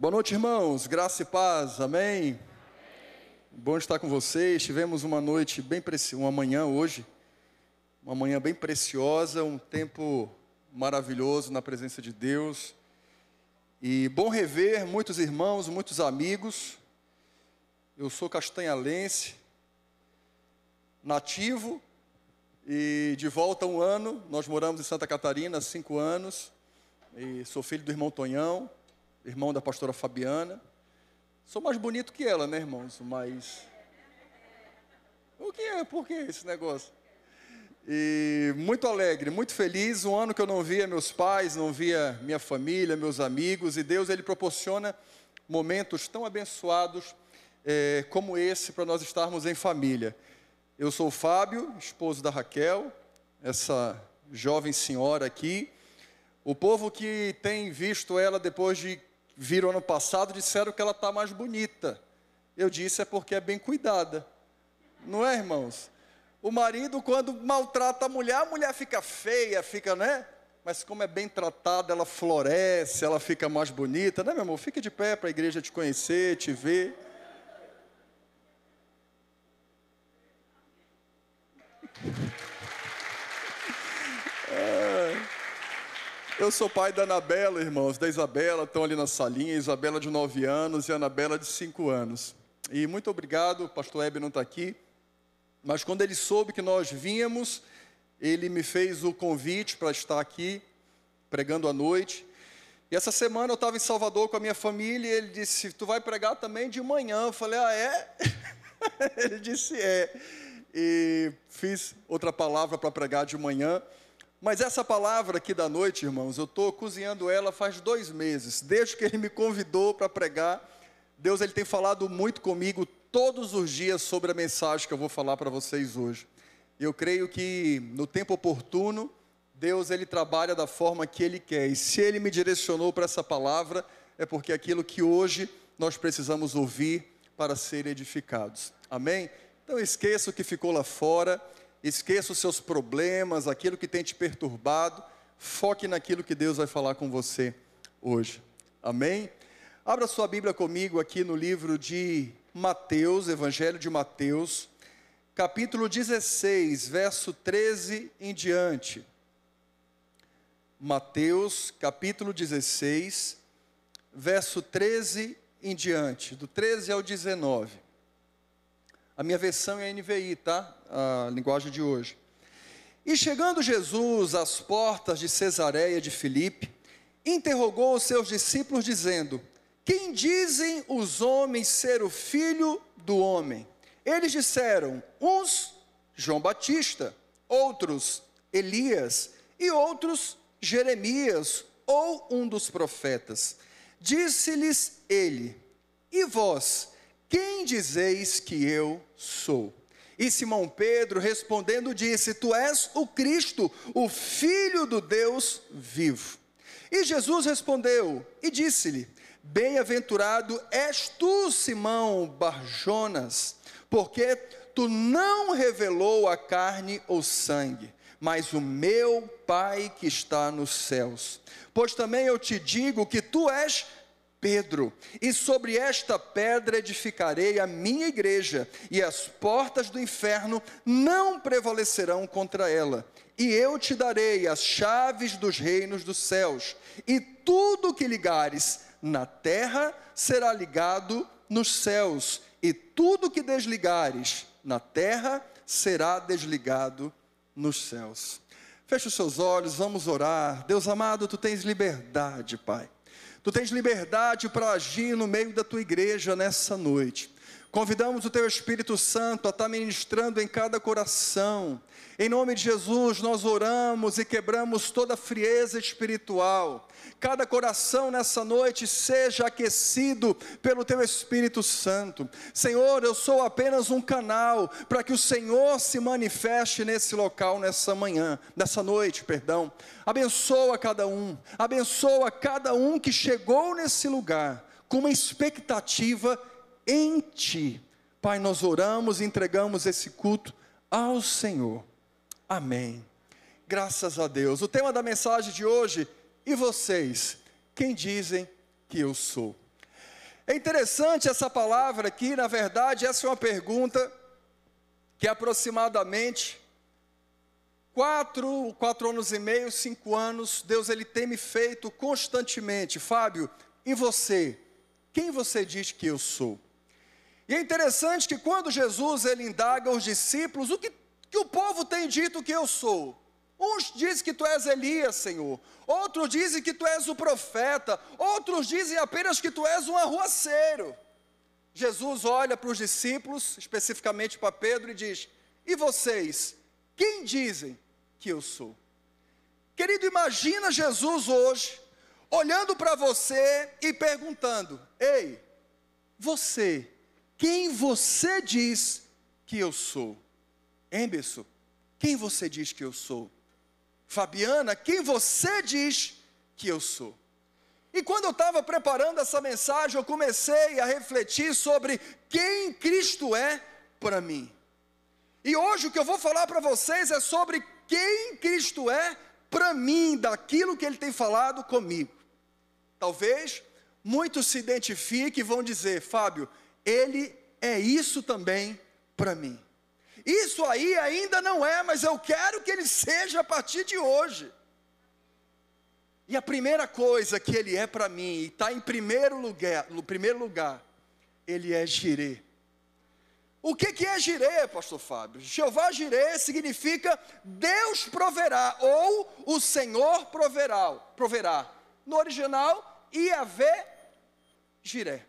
Boa noite, irmãos. Graça e paz. Amém. Amém. Bom estar com vocês. Tivemos uma noite bem preciosa, uma manhã hoje, uma manhã bem preciosa, um tempo maravilhoso na presença de Deus. E bom rever muitos irmãos, muitos amigos. Eu sou castanhalense, nativo e de volta um ano. Nós moramos em Santa Catarina há cinco anos. E sou filho do irmão Tonhão irmão da pastora Fabiana. Sou mais bonito que ela, né, irmãos? Mas. O que é? Por que esse negócio? E muito alegre, muito feliz. Um ano que eu não via meus pais, não via minha família, meus amigos. E Deus, Ele proporciona momentos tão abençoados é, como esse para nós estarmos em família. Eu sou o Fábio, esposo da Raquel, essa jovem senhora aqui. O povo que tem visto ela depois de viram ano passado disseram que ela está mais bonita. Eu disse é porque é bem cuidada. Não é, irmãos? O marido, quando maltrata a mulher, a mulher fica feia, fica, né? Mas como é bem tratada, ela floresce, ela fica mais bonita, né, meu amor? Fique de pé para a igreja te conhecer, te ver. Eu sou pai da Anabela, irmãos, da Isabela, estão ali na salinha, Isabela de 9 anos e Anabela de 5 anos. E muito obrigado, o pastor Hebe não está aqui, mas quando ele soube que nós vínhamos, ele me fez o convite para estar aqui, pregando à noite. E essa semana eu estava em Salvador com a minha família e ele disse: Tu vai pregar também de manhã? Eu falei: Ah, é? ele disse: É. E fiz outra palavra para pregar de manhã. Mas essa palavra aqui da noite, irmãos, eu estou cozinhando ela faz dois meses, desde que ele me convidou para pregar. Deus ele tem falado muito comigo todos os dias sobre a mensagem que eu vou falar para vocês hoje. Eu creio que no tempo oportuno, Deus ele trabalha da forma que ele quer. E se ele me direcionou para essa palavra, é porque aquilo que hoje nós precisamos ouvir para ser edificados. Amém? Então esqueça o que ficou lá fora esqueça os seus problemas, aquilo que tem te perturbado, foque naquilo que Deus vai falar com você hoje. Amém? Abra sua Bíblia comigo aqui no livro de Mateus, Evangelho de Mateus, capítulo 16, verso 13 em diante. Mateus, capítulo 16, verso 13 em diante, do 13 ao 19. A minha versão é NVI, tá? A linguagem de hoje. E chegando Jesus às portas de Cesareia de Filipe, interrogou os seus discípulos, dizendo: Quem dizem os homens ser o filho do homem? Eles disseram: uns João Batista, outros Elias e outros Jeremias ou um dos profetas. Disse-lhes ele: E vós? Quem dizeis que eu sou? E Simão Pedro respondendo disse: Tu és o Cristo, o Filho do Deus vivo. E Jesus respondeu e disse-lhe: Bem-aventurado és tu, Simão Barjonas, porque tu não revelou a carne ou sangue, mas o meu Pai que está nos céus. Pois também eu te digo que tu és Pedro, e sobre esta pedra edificarei a minha igreja, e as portas do inferno não prevalecerão contra ela. E eu te darei as chaves dos reinos dos céus, e tudo que ligares na terra será ligado nos céus, e tudo que desligares na terra será desligado nos céus. Feche os seus olhos, vamos orar. Deus amado, tu tens liberdade, Pai. Tu tens liberdade para agir no meio da tua igreja nessa noite. Convidamos o Teu Espírito Santo a estar ministrando em cada coração. Em nome de Jesus, nós oramos e quebramos toda frieza espiritual. Cada coração nessa noite seja aquecido pelo Teu Espírito Santo. Senhor, eu sou apenas um canal para que o Senhor se manifeste nesse local nessa manhã, nessa noite, perdão. Abençoa cada um, abençoa cada um que chegou nesse lugar com uma expectativa em Ti. Pai, nós oramos e entregamos esse culto ao Senhor. Amém. Graças a Deus. O tema da mensagem de hoje, e vocês, quem dizem que eu sou? É interessante essa palavra aqui, na verdade, essa é uma pergunta que aproximadamente quatro, quatro anos e meio, cinco anos, Deus ele tem me feito constantemente. Fábio, e você? Quem você diz que eu sou? E é interessante que quando Jesus ele indaga os discípulos, o que, que o povo tem dito que eu sou? Uns dizem que tu és Elias, Senhor. Outros dizem que tu és o profeta. Outros dizem apenas que tu és um arruaceiro. Jesus olha para os discípulos, especificamente para Pedro, e diz: E vocês, quem dizem que eu sou? Querido, imagina Jesus hoje, olhando para você e perguntando: Ei, você, quem você diz que eu sou? Emberson, quem você diz que eu sou? Fabiana, quem você diz que eu sou? E quando eu estava preparando essa mensagem, eu comecei a refletir sobre quem Cristo é para mim. E hoje o que eu vou falar para vocês é sobre quem Cristo é para mim, daquilo que Ele tem falado comigo. Talvez muitos se identifiquem e vão dizer, Fábio, Ele é isso também para mim. Isso aí ainda não é, mas eu quero que ele seja a partir de hoje. E a primeira coisa que ele é para mim, e está em primeiro lugar, no primeiro lugar, ele é girê. O que, que é girê, pastor Fábio? Jeová girê significa Deus proverá, ou o Senhor proverá. proverá. No original, Iavé giré.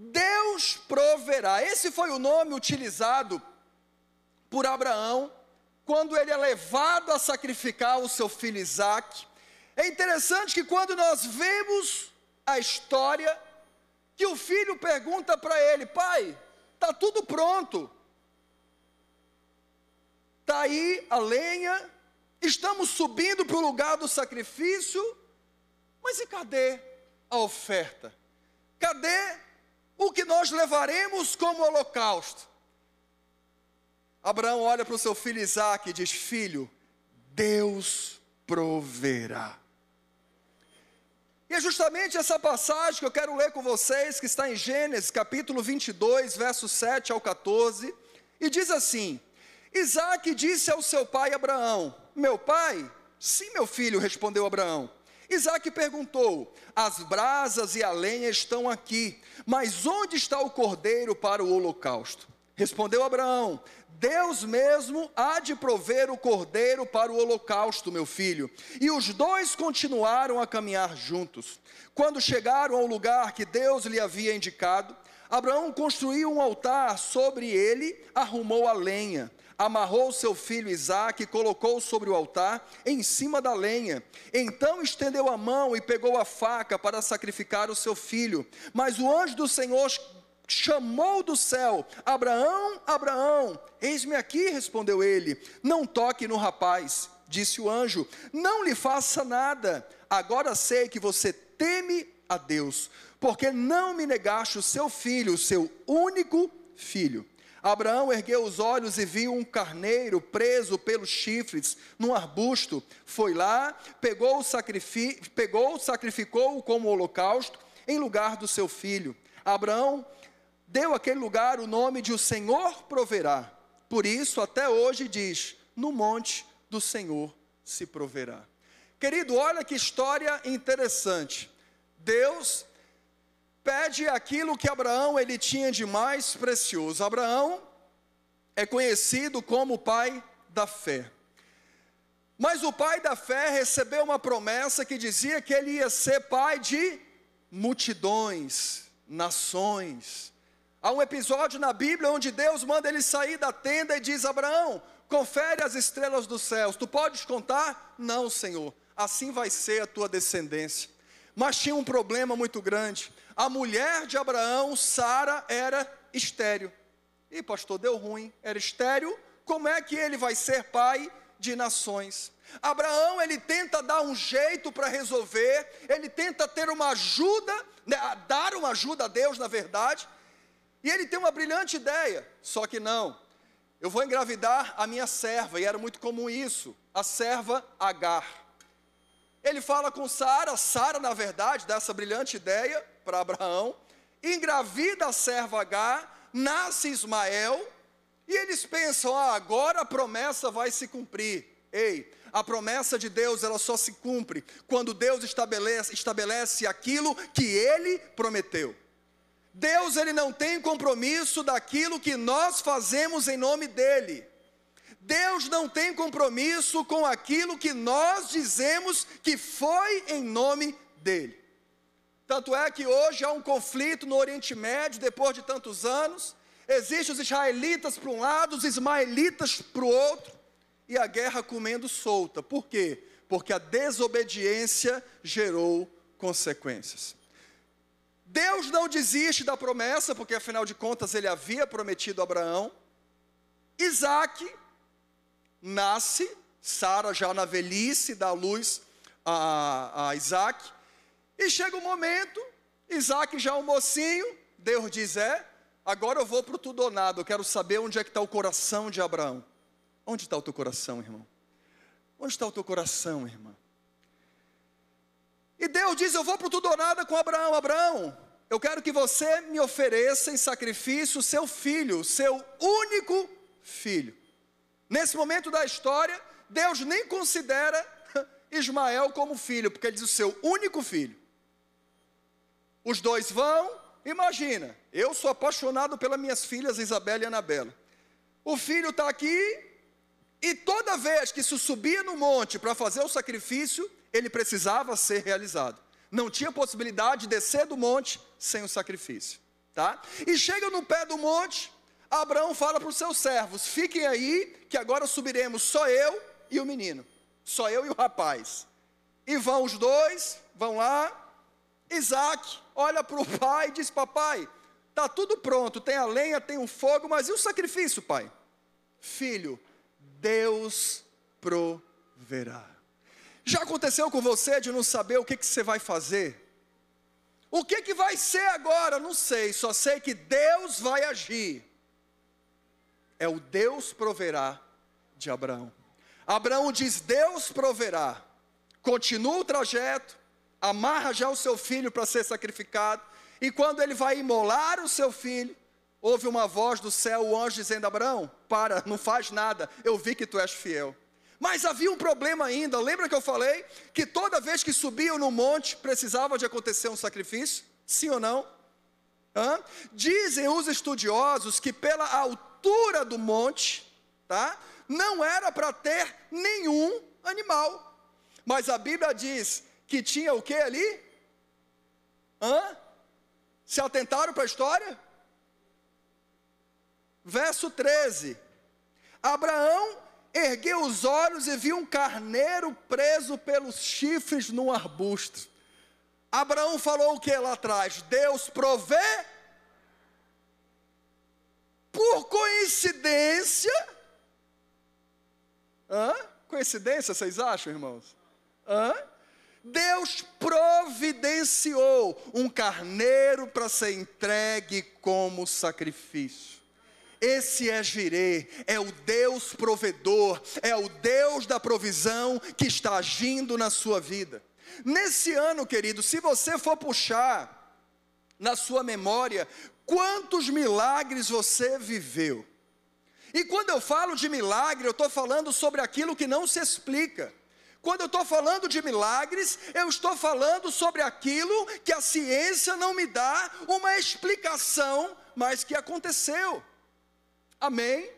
Deus proverá. Esse foi o nome utilizado por Abraão quando ele é levado a sacrificar o seu filho Isaac. É interessante que quando nós vemos a história, que o filho pergunta para ele: Pai, está tudo pronto. Está aí a lenha, estamos subindo para o lugar do sacrifício, mas e cadê a oferta? Cadê nós levaremos como holocausto. Abraão olha para o seu filho Isaac e diz: Filho, Deus proverá. E é justamente essa passagem que eu quero ler com vocês, que está em Gênesis capítulo 22, versos 7 ao 14, e diz assim: Isaac disse ao seu pai Abraão: Meu pai? Sim, meu filho, respondeu Abraão. Isaac perguntou: As brasas e a lenha estão aqui, mas onde está o cordeiro para o holocausto? Respondeu Abraão: Deus mesmo há de prover o cordeiro para o holocausto, meu filho. E os dois continuaram a caminhar juntos. Quando chegaram ao lugar que Deus lhe havia indicado, Abraão construiu um altar sobre ele, arrumou a lenha amarrou seu filho Isaque e colocou sobre o altar, em cima da lenha. Então estendeu a mão e pegou a faca para sacrificar o seu filho. Mas o anjo do Senhor chamou do céu: Abraão, Abraão, eis-me aqui, respondeu ele. Não toque no rapaz, disse o anjo, não lhe faça nada. Agora sei que você teme a Deus, porque não me negaste o seu filho, o seu único filho. Abraão ergueu os olhos e viu um carneiro preso pelos chifres num arbusto. Foi lá, pegou o sacrifício, pegou, sacrificou-o como holocausto em lugar do seu filho. Abraão deu àquele lugar o nome de o Senhor proverá. Por isso, até hoje diz: no monte do Senhor se proverá. Querido, olha que história interessante. Deus pede aquilo que Abraão ele tinha de mais precioso. Abraão é conhecido como o pai da fé. Mas o pai da fé recebeu uma promessa que dizia que ele ia ser pai de multidões, nações. Há um episódio na Bíblia onde Deus manda ele sair da tenda e diz: Abraão, confere as estrelas dos céus, tu podes contar? Não, Senhor, assim vai ser a tua descendência. Mas tinha um problema muito grande a mulher de Abraão, Sara, era estéreo. E pastor, deu ruim, era estéreo, como é que ele vai ser pai de nações? Abraão, ele tenta dar um jeito para resolver, ele tenta ter uma ajuda, né, dar uma ajuda a Deus, na verdade, e ele tem uma brilhante ideia, só que não, eu vou engravidar a minha serva, e era muito comum isso, a serva Agar. Ele fala com Sara, Sara, na verdade, dá essa brilhante ideia, para Abraão, engravida a serva H, nasce Ismael, e eles pensam: ah, agora a promessa vai se cumprir. Ei, a promessa de Deus ela só se cumpre quando Deus estabelece, estabelece aquilo que Ele prometeu. Deus ele não tem compromisso daquilo que nós fazemos em nome dele. Deus não tem compromisso com aquilo que nós dizemos que foi em nome dele. Tanto é que hoje há um conflito no Oriente Médio, depois de tantos anos. Existem os israelitas para um lado, os ismaelitas para o outro, e a guerra comendo solta. Por quê? Porque a desobediência gerou consequências. Deus não desiste da promessa, porque afinal de contas ele havia prometido a Abraão. Isaac nasce, Sara já na velhice dá luz a, a Isaac. E chega o um momento, Isaac já é um mocinho, Deus diz: É, agora eu vou para o tudo ou nada, eu quero saber onde é que está o coração de Abraão. Onde está o teu coração, irmão? Onde está o teu coração, irmã? E Deus diz: Eu vou para o tudo ou nada com Abraão. Abraão, eu quero que você me ofereça em sacrifício seu filho, seu único filho. Nesse momento da história, Deus nem considera Ismael como filho, porque ele diz o seu único filho. Os dois vão, imagina, eu sou apaixonado pelas minhas filhas Isabela e Anabela. O filho está aqui, e toda vez que se subia no monte para fazer o sacrifício, ele precisava ser realizado. Não tinha possibilidade de descer do monte sem o sacrifício. Tá? E chega no pé do monte, Abraão fala para os seus servos: fiquem aí, que agora subiremos só eu e o menino, só eu e o rapaz. E vão os dois, vão lá, Isaac olha para o pai e diz: Papai, está tudo pronto, tem a lenha, tem o fogo, mas e o sacrifício, pai? Filho, Deus proverá. Já aconteceu com você de não saber o que, que você vai fazer? O que, que vai ser agora? Não sei, só sei que Deus vai agir. É o Deus proverá de Abraão. Abraão diz: Deus proverá. Continua o trajeto, amarra já o seu filho para ser sacrificado, e quando ele vai imolar o seu filho, ouve uma voz do céu, o anjo dizendo: Abraão, para, não faz nada, eu vi que tu és fiel. Mas havia um problema ainda, lembra que eu falei que toda vez que subiam no monte precisava de acontecer um sacrifício? Sim ou não? Hã? Dizem os estudiosos que pela altura do monte, tá? Não era para ter nenhum animal. Mas a Bíblia diz que tinha o que ali? Hã? Se atentaram para a história? Verso 13. Abraão ergueu os olhos e viu um carneiro preso pelos chifres num arbusto. Abraão falou o que lá atrás? Deus provê. Por coincidência. Hã? Coincidência, vocês acham, irmãos? Hã? Deus providenciou um carneiro para ser entregue como sacrifício. Esse é Jirê, é o Deus provedor, é o Deus da provisão que está agindo na sua vida. Nesse ano, querido, se você for puxar na sua memória quantos milagres você viveu. E quando eu falo de milagre, eu estou falando sobre aquilo que não se explica. Quando eu estou falando de milagres, eu estou falando sobre aquilo que a ciência não me dá uma explicação, mas que aconteceu. Amém?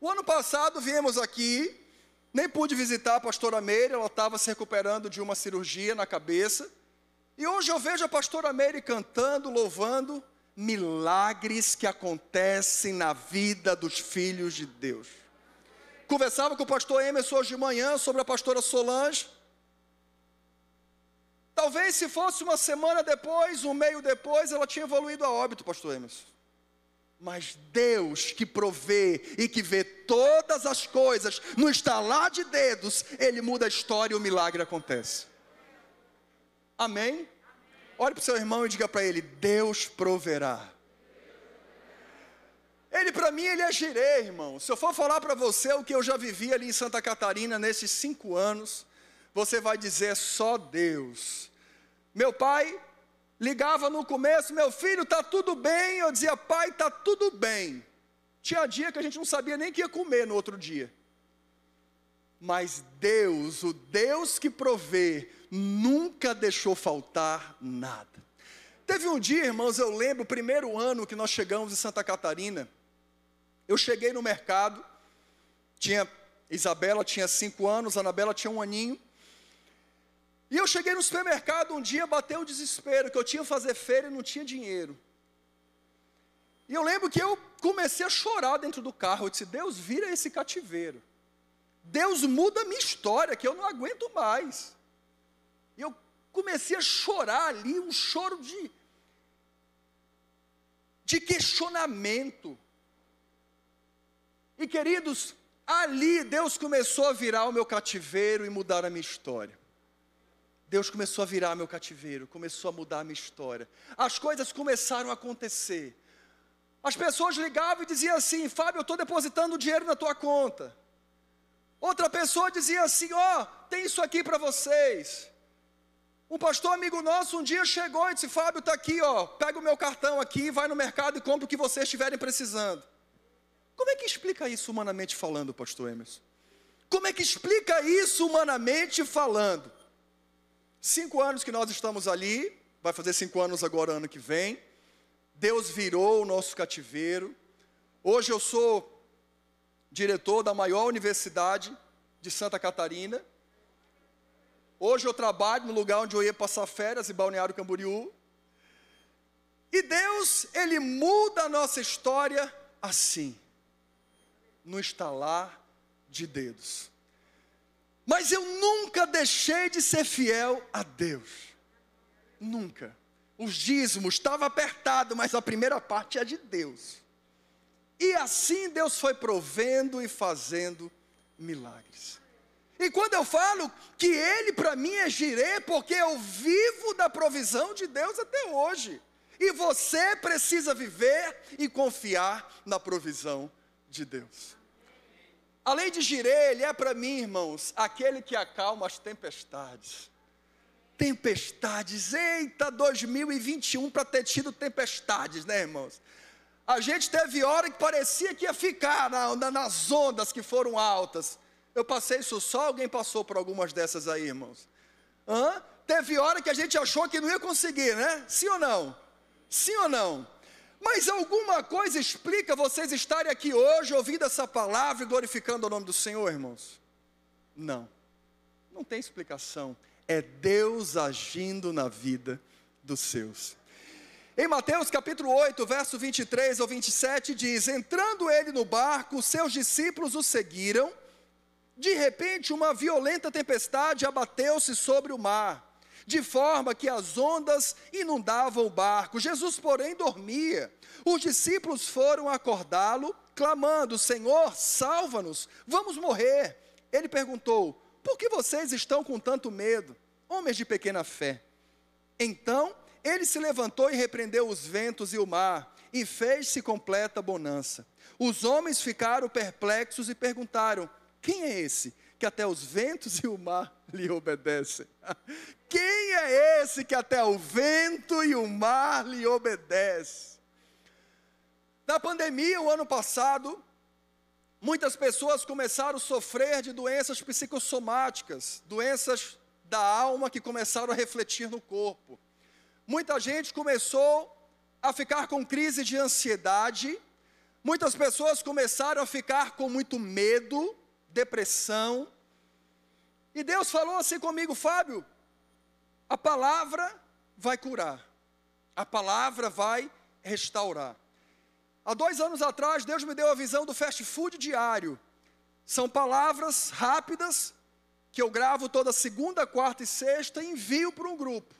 O ano passado viemos aqui, nem pude visitar a pastora Meire, ela estava se recuperando de uma cirurgia na cabeça. E hoje eu vejo a pastora Meire cantando, louvando milagres que acontecem na vida dos filhos de Deus. Conversava com o pastor Emerson hoje de manhã sobre a pastora Solange. Talvez se fosse uma semana depois, um meio depois, ela tinha evoluído a óbito, pastor Emerson. Mas Deus que provê e que vê todas as coisas, no estalar de dedos, Ele muda a história e o milagre acontece. Amém? Olhe para o seu irmão e diga para ele: Deus proverá. Ele para mim, ele é girê, irmão. Se eu for falar para você o que eu já vivi ali em Santa Catarina nesses cinco anos, você vai dizer só Deus. Meu pai ligava no começo, meu filho, tá tudo bem? Eu dizia, pai, tá tudo bem. Tinha dia que a gente não sabia nem que ia comer no outro dia. Mas Deus, o Deus que provê, nunca deixou faltar nada. Teve um dia, irmãos, eu lembro, o primeiro ano que nós chegamos em Santa Catarina, eu cheguei no mercado, tinha Isabela tinha cinco anos, Anabela tinha um aninho. E eu cheguei no supermercado um dia, bateu o desespero, que eu tinha que fazer feira e não tinha dinheiro. E eu lembro que eu comecei a chorar dentro do carro. Eu disse: Deus, vira esse cativeiro. Deus muda a minha história, que eu não aguento mais. E eu comecei a chorar ali, um choro de, de questionamento. E queridos, ali Deus começou a virar o meu cativeiro e mudar a minha história. Deus começou a virar meu cativeiro, começou a mudar a minha história. As coisas começaram a acontecer. As pessoas ligavam e diziam assim: Fábio, eu estou depositando dinheiro na tua conta. Outra pessoa dizia assim: Ó, oh, tem isso aqui para vocês. Um pastor amigo nosso um dia chegou e disse: Fábio, está aqui, ó, pega o meu cartão aqui, vai no mercado e compra o que vocês estiverem precisando. Como é que explica isso humanamente falando, pastor Emerson? Como é que explica isso humanamente falando? Cinco anos que nós estamos ali, vai fazer cinco anos agora, ano que vem. Deus virou o nosso cativeiro. Hoje eu sou diretor da maior universidade de Santa Catarina. Hoje eu trabalho no lugar onde eu ia passar férias, em Balneário Camboriú. E Deus, Ele muda a nossa história assim no estalar de dedos. Mas eu nunca deixei de ser fiel a Deus. Nunca. Os dízimos estava apertado, mas a primeira parte é de Deus. E assim Deus foi provendo e fazendo milagres. E quando eu falo que Ele para mim é girê, porque eu vivo da provisão de Deus até hoje. E você precisa viver e confiar na provisão de Deus. A lei de Jirê, ele é para mim, irmãos, aquele que acalma as tempestades. Tempestades, eita, 2021 para ter tido tempestades, né, irmãos? A gente teve hora que parecia que ia ficar na, na, nas ondas que foram altas. Eu passei isso só, alguém passou por algumas dessas aí, irmãos. Hã? Teve hora que a gente achou que não ia conseguir, né? Sim ou não? Sim ou não? Mas alguma coisa explica vocês estarem aqui hoje ouvindo essa palavra e glorificando o nome do Senhor, irmãos? Não. Não tem explicação. É Deus agindo na vida dos seus. Em Mateus capítulo 8, verso 23 ao 27 diz: Entrando ele no barco, seus discípulos o seguiram. De repente, uma violenta tempestade abateu-se sobre o mar de forma que as ondas inundavam o barco. Jesus, porém, dormia. Os discípulos foram acordá-lo, clamando: Senhor, salva-nos, vamos morrer. Ele perguntou: Por que vocês estão com tanto medo, homens de pequena fé? Então ele se levantou e repreendeu os ventos e o mar, e fez-se completa bonança. Os homens ficaram perplexos e perguntaram: Quem é esse que até os ventos e o mar lhe obedecem? Quem é esse que até o vento e o mar lhe obedece? Na pandemia, o ano passado, muitas pessoas começaram a sofrer de doenças psicossomáticas, doenças da alma que começaram a refletir no corpo. Muita gente começou a ficar com crise de ansiedade, muitas pessoas começaram a ficar com muito medo, depressão. E Deus falou assim comigo, Fábio, a palavra vai curar, a palavra vai restaurar. Há dois anos atrás, Deus me deu a visão do fast food diário. São palavras rápidas que eu gravo toda segunda, quarta e sexta e envio para um grupo.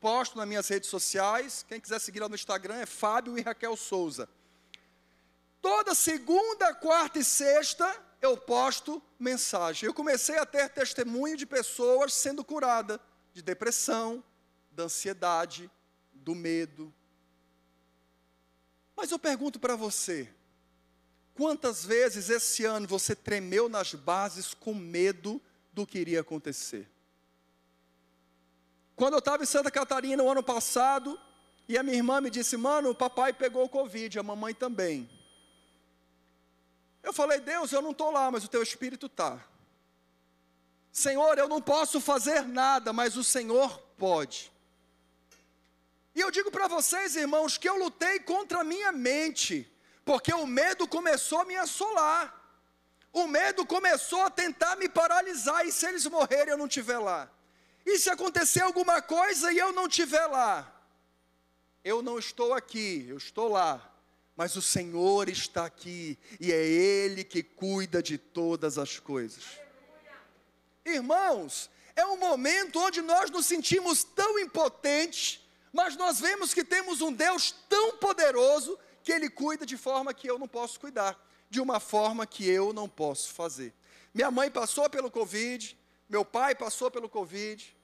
Posto nas minhas redes sociais. Quem quiser seguir lá no Instagram é Fábio e Raquel Souza. Toda segunda, quarta e sexta eu posto mensagem. Eu comecei a ter testemunho de pessoas sendo curadas de depressão, da ansiedade, do medo. Mas eu pergunto para você: quantas vezes esse ano você tremeu nas bases com medo do que iria acontecer? Quando eu estava em Santa Catarina no ano passado, e a minha irmã me disse: Mano, o papai pegou o Covid, a mamãe também. Eu falei: Deus, eu não estou lá, mas o teu espírito está. Senhor, eu não posso fazer nada, mas o Senhor pode. E eu digo para vocês, irmãos, que eu lutei contra a minha mente, porque o medo começou a me assolar. O medo começou a tentar me paralisar, e se eles morrerem eu não estiver lá? E se acontecer alguma coisa e eu não estiver lá? Eu não estou aqui, eu estou lá, mas o Senhor está aqui, e é Ele que cuida de todas as coisas. Irmãos, é um momento onde nós nos sentimos tão impotentes, mas nós vemos que temos um Deus tão poderoso que Ele cuida de forma que eu não posso cuidar, de uma forma que eu não posso fazer. Minha mãe passou pelo Covid, meu pai passou pelo Covid,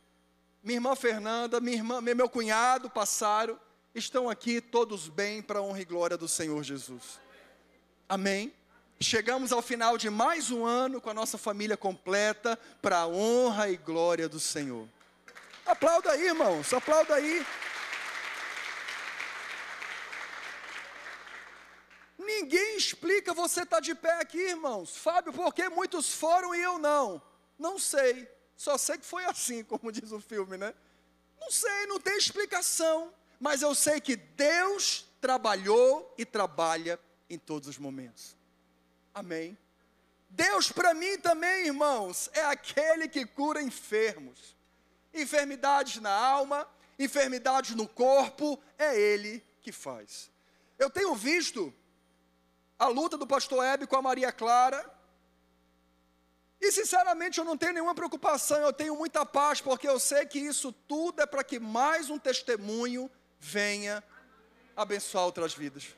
minha irmã Fernanda, minha irmã, meu cunhado passaram, estão aqui todos bem para a honra e glória do Senhor Jesus. Amém? Chegamos ao final de mais um ano com a nossa família completa para a honra e glória do Senhor. Aplauda aí, irmãos, aplauda aí. Ninguém explica você estar tá de pé aqui, irmãos. Fábio, por que muitos foram e eu não? Não sei. Só sei que foi assim, como diz o filme, né? Não sei, não tem explicação. Mas eu sei que Deus trabalhou e trabalha em todos os momentos. Amém. Deus para mim também, irmãos, é aquele que cura enfermos. Enfermidades na alma, enfermidades no corpo, é Ele que faz. Eu tenho visto a luta do pastor Hebe com a Maria Clara, e sinceramente eu não tenho nenhuma preocupação, eu tenho muita paz, porque eu sei que isso tudo é para que mais um testemunho venha abençoar outras vidas.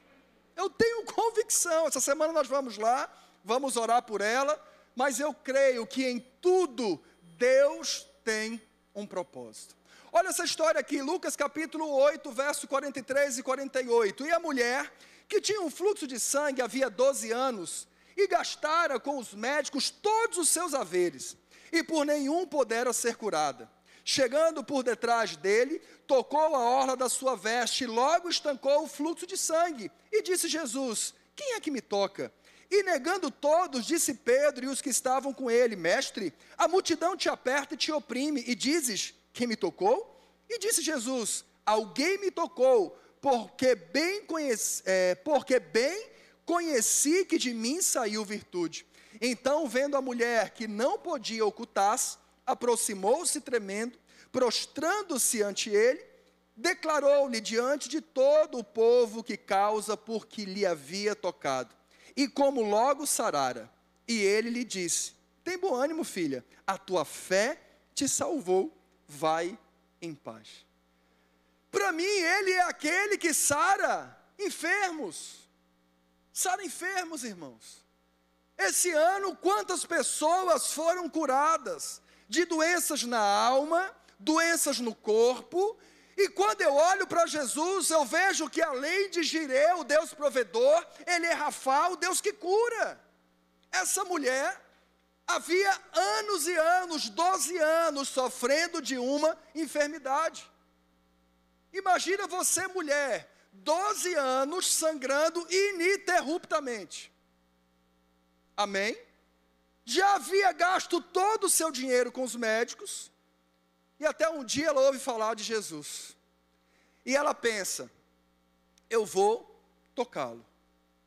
Eu tenho convicção. Essa semana nós vamos lá, vamos orar por ela, mas eu creio que em tudo Deus tem um propósito. Olha essa história aqui, Lucas capítulo 8, verso 43 e 48. E a mulher, que tinha um fluxo de sangue havia 12 anos, e gastara com os médicos todos os seus haveres, e por nenhum pudera ser curada. Chegando por detrás dele, tocou a orla da sua veste, e logo estancou o fluxo de sangue. E disse Jesus: Quem é que me toca? E negando todos, disse Pedro e os que estavam com ele: Mestre, a multidão te aperta e te oprime, e dizes: Quem me tocou? E disse Jesus: Alguém me tocou, porque bem, conheci, é, porque bem conheci que de mim saiu virtude. Então, vendo a mulher que não podia ocultar-se, aproximou-se tremendo, prostrando-se ante ele, declarou-lhe diante de todo o povo que causa porque lhe havia tocado, e como logo sarara. E ele lhe disse: Tem bom ânimo, filha, a tua fé te salvou, vai em paz. Para mim, ele é aquele que sara enfermos. Sara enfermos, irmãos. Esse ano, quantas pessoas foram curadas? De doenças na alma, doenças no corpo. E quando eu olho para Jesus, eu vejo que além de Jireh, o Deus provedor, ele é Rafa, o Deus que cura. Essa mulher havia anos e anos, 12 anos, sofrendo de uma enfermidade. Imagina você, mulher, 12 anos sangrando ininterruptamente. Amém? Já havia gasto todo o seu dinheiro com os médicos, e até um dia ela ouve falar de Jesus. E ela pensa: eu vou tocá-lo.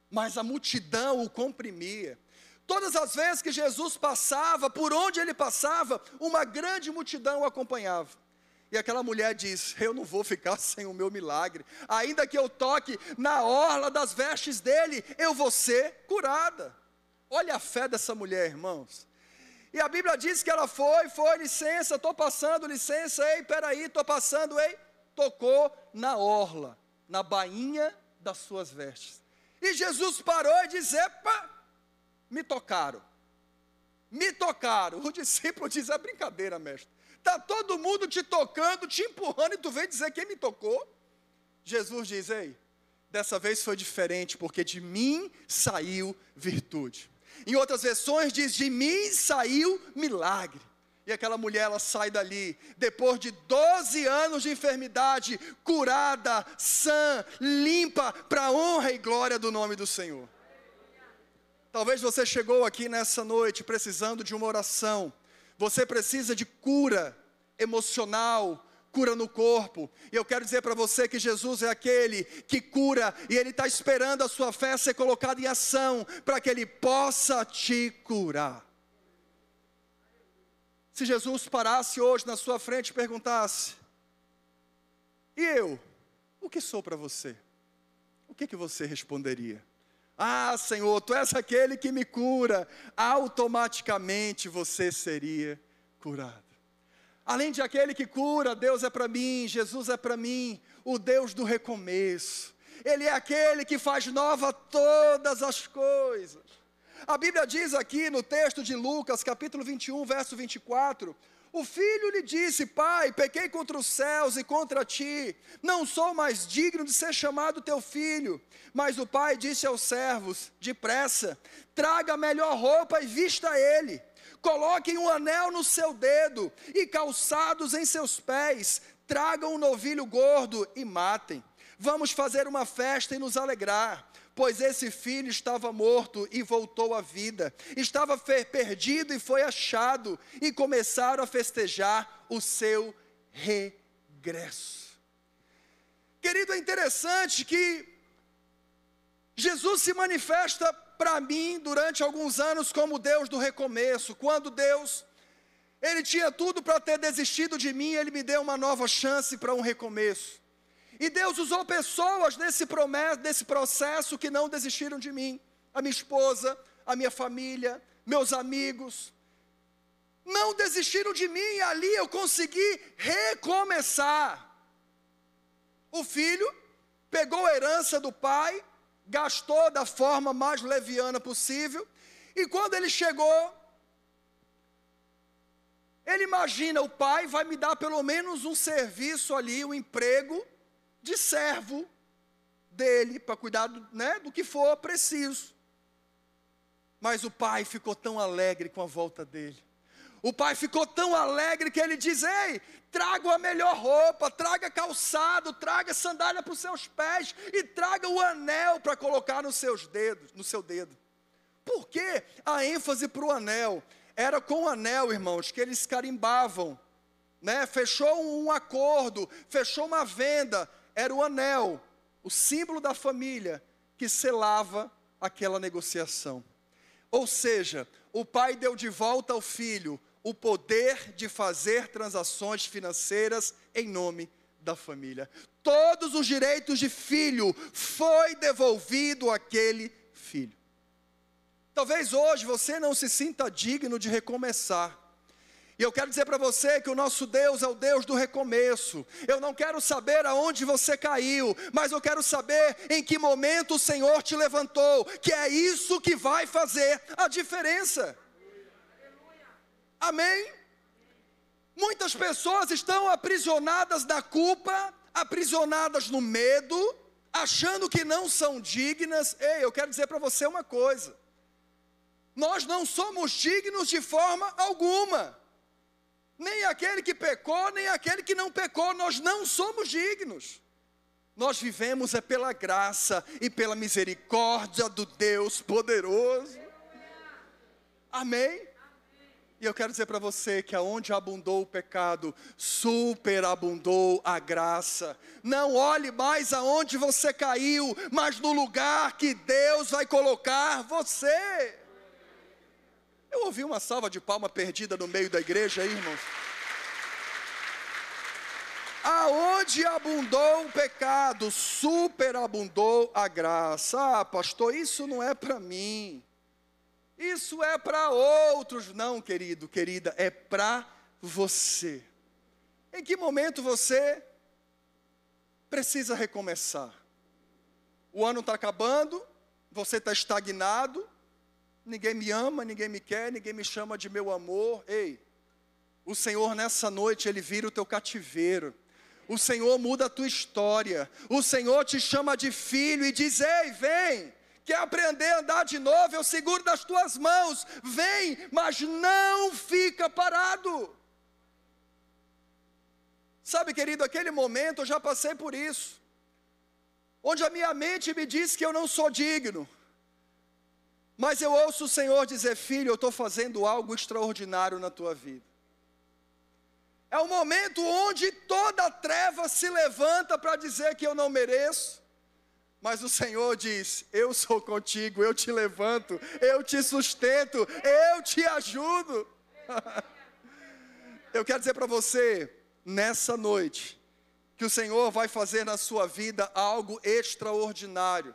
Mas a multidão o comprimia. Todas as vezes que Jesus passava, por onde ele passava, uma grande multidão o acompanhava. E aquela mulher diz: Eu não vou ficar sem o meu milagre. Ainda que eu toque na orla das vestes dele, eu vou ser curada. Olha a fé dessa mulher, irmãos. E a Bíblia diz que ela foi, foi, licença, estou passando, licença, ei, peraí, estou passando, ei. Tocou na orla, na bainha das suas vestes. E Jesus parou e disse: Epa, me tocaram. Me tocaram. O discípulo diz: É brincadeira, mestre. Está todo mundo te tocando, te empurrando, e tu vem dizer quem me tocou? Jesus diz: Ei, dessa vez foi diferente, porque de mim saiu virtude. Em outras versões diz: De mim saiu milagre. E aquela mulher, ela sai dali, depois de 12 anos de enfermidade, curada, sã, limpa, para a honra e glória do nome do Senhor. Talvez você chegou aqui nessa noite precisando de uma oração. Você precisa de cura emocional, cura no corpo. E eu quero dizer para você que Jesus é aquele que cura e Ele está esperando a sua fé ser colocada em ação para que Ele possa te curar. Se Jesus parasse hoje na sua frente e perguntasse: E eu? O que sou para você? O que, que você responderia? Ah, Senhor, tu és aquele que me cura. Automaticamente você seria curado. Além de aquele que cura, Deus é para mim, Jesus é para mim, o Deus do recomeço. Ele é aquele que faz nova todas as coisas. A Bíblia diz aqui no texto de Lucas, capítulo 21, verso 24: O filho lhe disse: Pai, pequei contra os céus e contra ti, não sou mais digno de ser chamado teu filho. Mas o pai disse aos servos: Depressa, traga a melhor roupa e vista ele. Coloquem um anel no seu dedo e calçados em seus pés. Tragam um novilho gordo e matem. Vamos fazer uma festa e nos alegrar pois esse filho estava morto e voltou à vida, estava perdido e foi achado, e começaram a festejar o seu regresso. Querido, é interessante que Jesus se manifesta para mim durante alguns anos como Deus do recomeço, quando Deus ele tinha tudo para ter desistido de mim, ele me deu uma nova chance para um recomeço. E Deus usou pessoas nesse, nesse processo que não desistiram de mim. A minha esposa, a minha família, meus amigos. Não desistiram de mim e ali eu consegui recomeçar. O filho pegou a herança do pai, gastou da forma mais leviana possível, e quando ele chegou, ele imagina: o pai vai me dar pelo menos um serviço ali, um emprego de servo dele para cuidar do, né, do que for preciso. Mas o pai ficou tão alegre com a volta dele. O pai ficou tão alegre que ele diz: Ei, traga a melhor roupa, traga calçado, traga sandália para os seus pés e traga o anel para colocar nos seus dedos, no seu dedo. Por que a ênfase para o anel? Era com o anel, irmãos, que eles carimbavam, né? Fechou um acordo, fechou uma venda, era o anel, o símbolo da família, que selava aquela negociação. Ou seja, o pai deu de volta ao filho o poder de fazer transações financeiras em nome da família. Todos os direitos de filho foi devolvido àquele filho. Talvez hoje você não se sinta digno de recomeçar. E eu quero dizer para você que o nosso Deus é o Deus do recomeço. Eu não quero saber aonde você caiu, mas eu quero saber em que momento o Senhor te levantou, que é isso que vai fazer a diferença. Amém? Muitas pessoas estão aprisionadas na culpa, aprisionadas no medo, achando que não são dignas. Ei, eu quero dizer para você uma coisa: nós não somos dignos de forma alguma nem aquele que pecou, nem aquele que não pecou, nós não somos dignos. Nós vivemos é pela graça e pela misericórdia do Deus poderoso. Amém? E eu quero dizer para você que aonde abundou o pecado, superabundou a graça. Não olhe mais aonde você caiu, mas no lugar que Deus vai colocar você. Eu ouvi uma salva de palma perdida no meio da igreja aí, irmãos. Aonde abundou o pecado, superabundou a graça. Ah, pastor, isso não é para mim. Isso é para outros. Não, querido, querida, é para você. Em que momento você precisa recomeçar? O ano está acabando, você está estagnado, ninguém me ama, ninguém me quer, ninguém me chama de meu amor. Ei, o Senhor nessa noite, Ele vira o teu cativeiro. O Senhor muda a tua história. O Senhor te chama de filho e diz: Ei, vem. Quer aprender a andar de novo? Eu seguro das tuas mãos. Vem, mas não fica parado. Sabe, querido, aquele momento eu já passei por isso. Onde a minha mente me diz que eu não sou digno. Mas eu ouço o Senhor dizer: Filho, eu estou fazendo algo extraordinário na tua vida. É o momento onde toda treva se levanta para dizer que eu não mereço. Mas o Senhor diz: Eu sou contigo, eu te levanto, eu te sustento, eu te ajudo. eu quero dizer para você, nessa noite, que o Senhor vai fazer na sua vida algo extraordinário,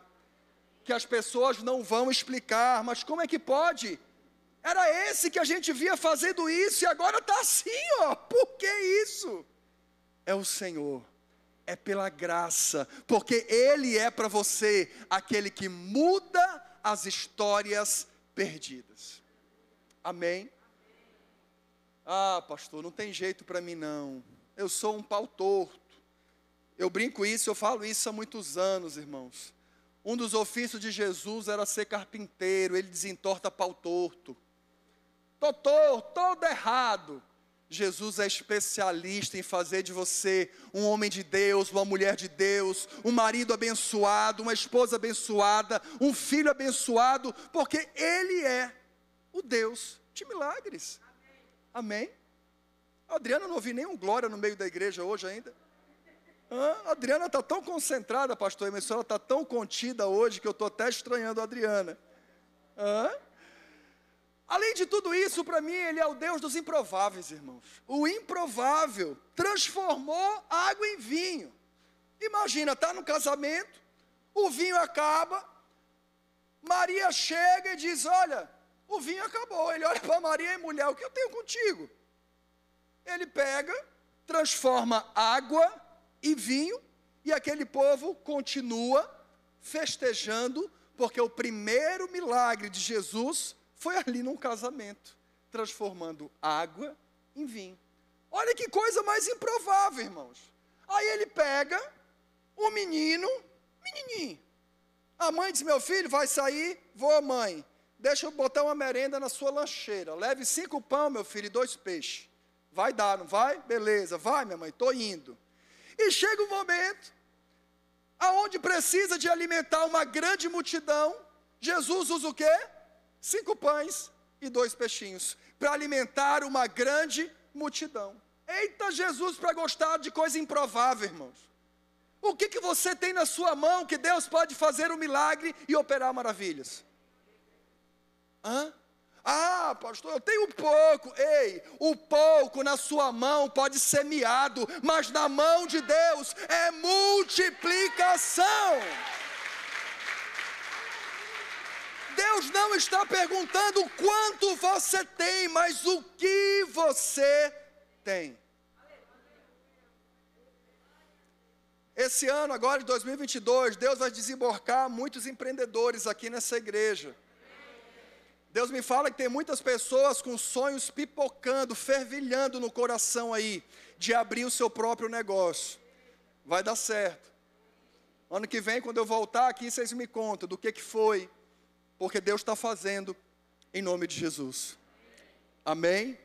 que as pessoas não vão explicar, mas como é que pode? Era esse que a gente via fazendo isso e agora está assim, ó. Por que isso? É o Senhor é pela graça, porque Ele é para você aquele que muda as histórias perdidas. Amém? Ah, pastor, não tem jeito para mim não. Eu sou um pau torto. Eu brinco isso, eu falo isso há muitos anos, irmãos. Um dos ofícios de Jesus era ser carpinteiro, ele desentorta pau torto. Tô torto, todo errado. Jesus é especialista em fazer de você um homem de Deus, uma mulher de Deus, um marido abençoado, uma esposa abençoada, um filho abençoado, porque Ele é o Deus de milagres. Amém? Adriana não ouvi nenhum glória no meio da igreja hoje ainda. Hã? A Adriana está tão concentrada, pastor Emerson, ela está tão contida hoje que eu estou até estranhando a Adriana. Hã? Além de tudo isso, para mim, Ele é o Deus dos improváveis, irmãos. O improvável transformou água em vinho. Imagina, está no casamento, o vinho acaba, Maria chega e diz: Olha, o vinho acabou. Ele olha para Maria e mulher, o que eu tenho contigo? Ele pega, transforma água em vinho, e aquele povo continua festejando, porque o primeiro milagre de Jesus foi ali num casamento, transformando água em vinho. Olha que coisa mais improvável, irmãos. Aí ele pega o menino, menininho. A mãe diz: Meu filho vai sair, vou, mãe. Deixa eu botar uma merenda na sua lancheira. Leve cinco pão, meu filho, e dois peixes. Vai dar, não vai? Beleza, vai, minha mãe, estou indo. E chega um momento aonde precisa de alimentar uma grande multidão. Jesus usa o quê? Cinco pães e dois peixinhos, para alimentar uma grande multidão. Eita Jesus, para gostar de coisa improvável, irmãos. O que, que você tem na sua mão que Deus pode fazer um milagre e operar maravilhas? Hã? Ah, pastor, eu tenho pouco. Ei, o pouco na sua mão pode ser miado, mas na mão de Deus é multiplicação. Deus não está perguntando quanto você tem, mas o que você tem. Esse ano, agora de 2022, Deus vai desembarcar muitos empreendedores aqui nessa igreja. Deus me fala que tem muitas pessoas com sonhos pipocando, fervilhando no coração aí, de abrir o seu próprio negócio. Vai dar certo. Ano que vem, quando eu voltar aqui, vocês me contam do que, que foi, porque Deus está fazendo em nome de Jesus. Amém? Amém?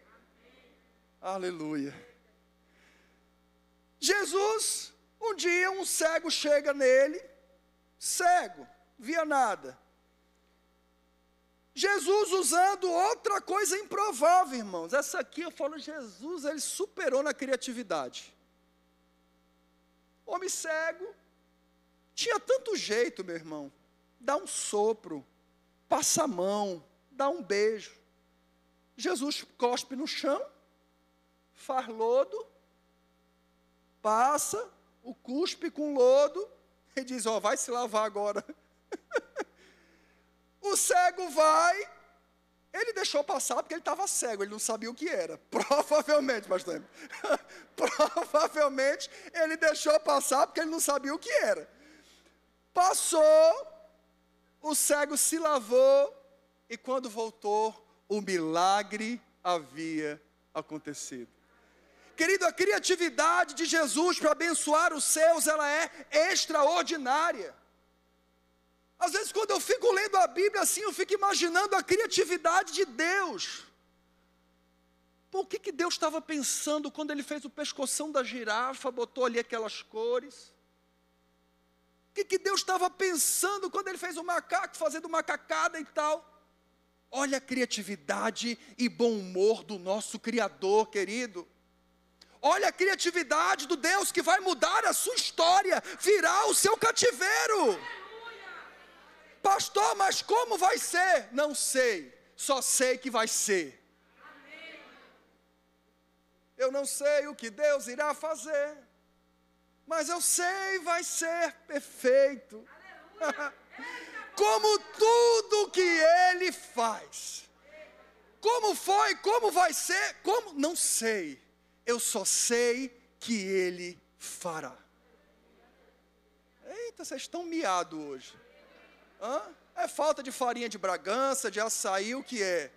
Aleluia. Jesus, um dia um cego chega nele, cego, via nada. Jesus usando outra coisa improvável, irmãos. Essa aqui eu falo, Jesus, ele superou na criatividade. Homem cego, tinha tanto jeito, meu irmão. Dá um sopro, passa a mão, dá um beijo. Jesus cospe no chão, faz lodo, passa o cuspe com lodo e diz: Ó, oh, vai se lavar agora. o cego vai, ele deixou passar porque ele estava cego, ele não sabia o que era. Provavelmente, pastor. Provavelmente ele deixou passar porque ele não sabia o que era. Passou, o cego se lavou e quando voltou, o milagre havia acontecido. Querido, a criatividade de Jesus para abençoar os seus, ela é extraordinária. Às vezes, quando eu fico lendo a Bíblia assim, eu fico imaginando a criatividade de Deus. O que, que Deus estava pensando quando ele fez o pescoção da girafa, botou ali aquelas cores? Que, que Deus estava pensando quando ele fez o macaco, fazendo macacada e tal? Olha a criatividade e bom humor do nosso Criador, querido. Olha a criatividade do Deus que vai mudar a sua história, virar o seu cativeiro. Pastor, mas como vai ser? Não sei, só sei que vai ser. Eu não sei o que Deus irá fazer, mas eu sei vai ser perfeito. Como tudo que Ele faz. Como foi, como vai ser, como, não sei. Eu só sei que Ele fará. Eita, vocês estão miados hoje. Hã? É falta de farinha de Bragança, de açaí, o que é?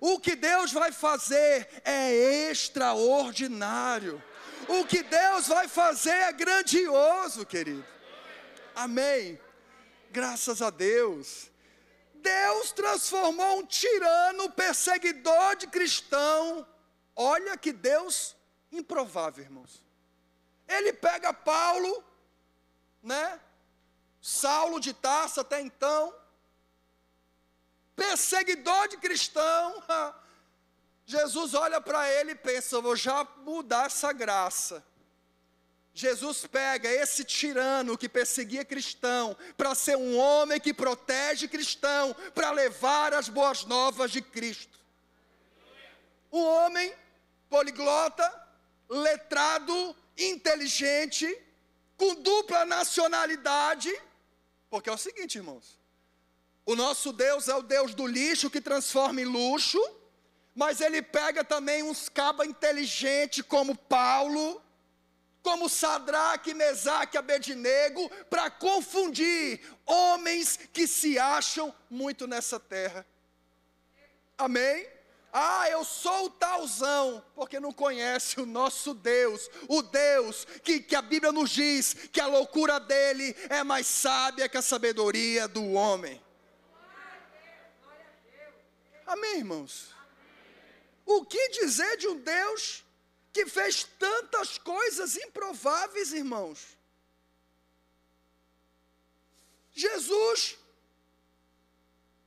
O que Deus vai fazer é extraordinário. O que Deus vai fazer é grandioso, querido. Amém. Graças a Deus. Deus transformou um tirano, perseguidor de cristão. Olha que Deus improvável, irmãos. Ele pega Paulo, né? Saulo de Tarso até então, perseguidor de cristão. Jesus olha para ele e pensa: vou já mudar essa graça. Jesus pega esse tirano que perseguia cristão, para ser um homem que protege cristão, para levar as boas novas de Cristo. Um homem poliglota, letrado, inteligente, com dupla nacionalidade, porque é o seguinte, irmãos: o nosso Deus é o Deus do lixo que transforma em luxo, mas ele pega também uns cabas inteligentes como Paulo, como Sadraque, Mesaque, Abednego, para confundir homens que se acham muito nessa terra. Amém? Ah, eu sou o talzão, porque não conhece o nosso Deus, o Deus que, que a Bíblia nos diz que a loucura dele é mais sábia que a sabedoria do homem. Amém, irmãos? O que dizer de um Deus que fez tantas coisas improváveis, irmãos? Jesus,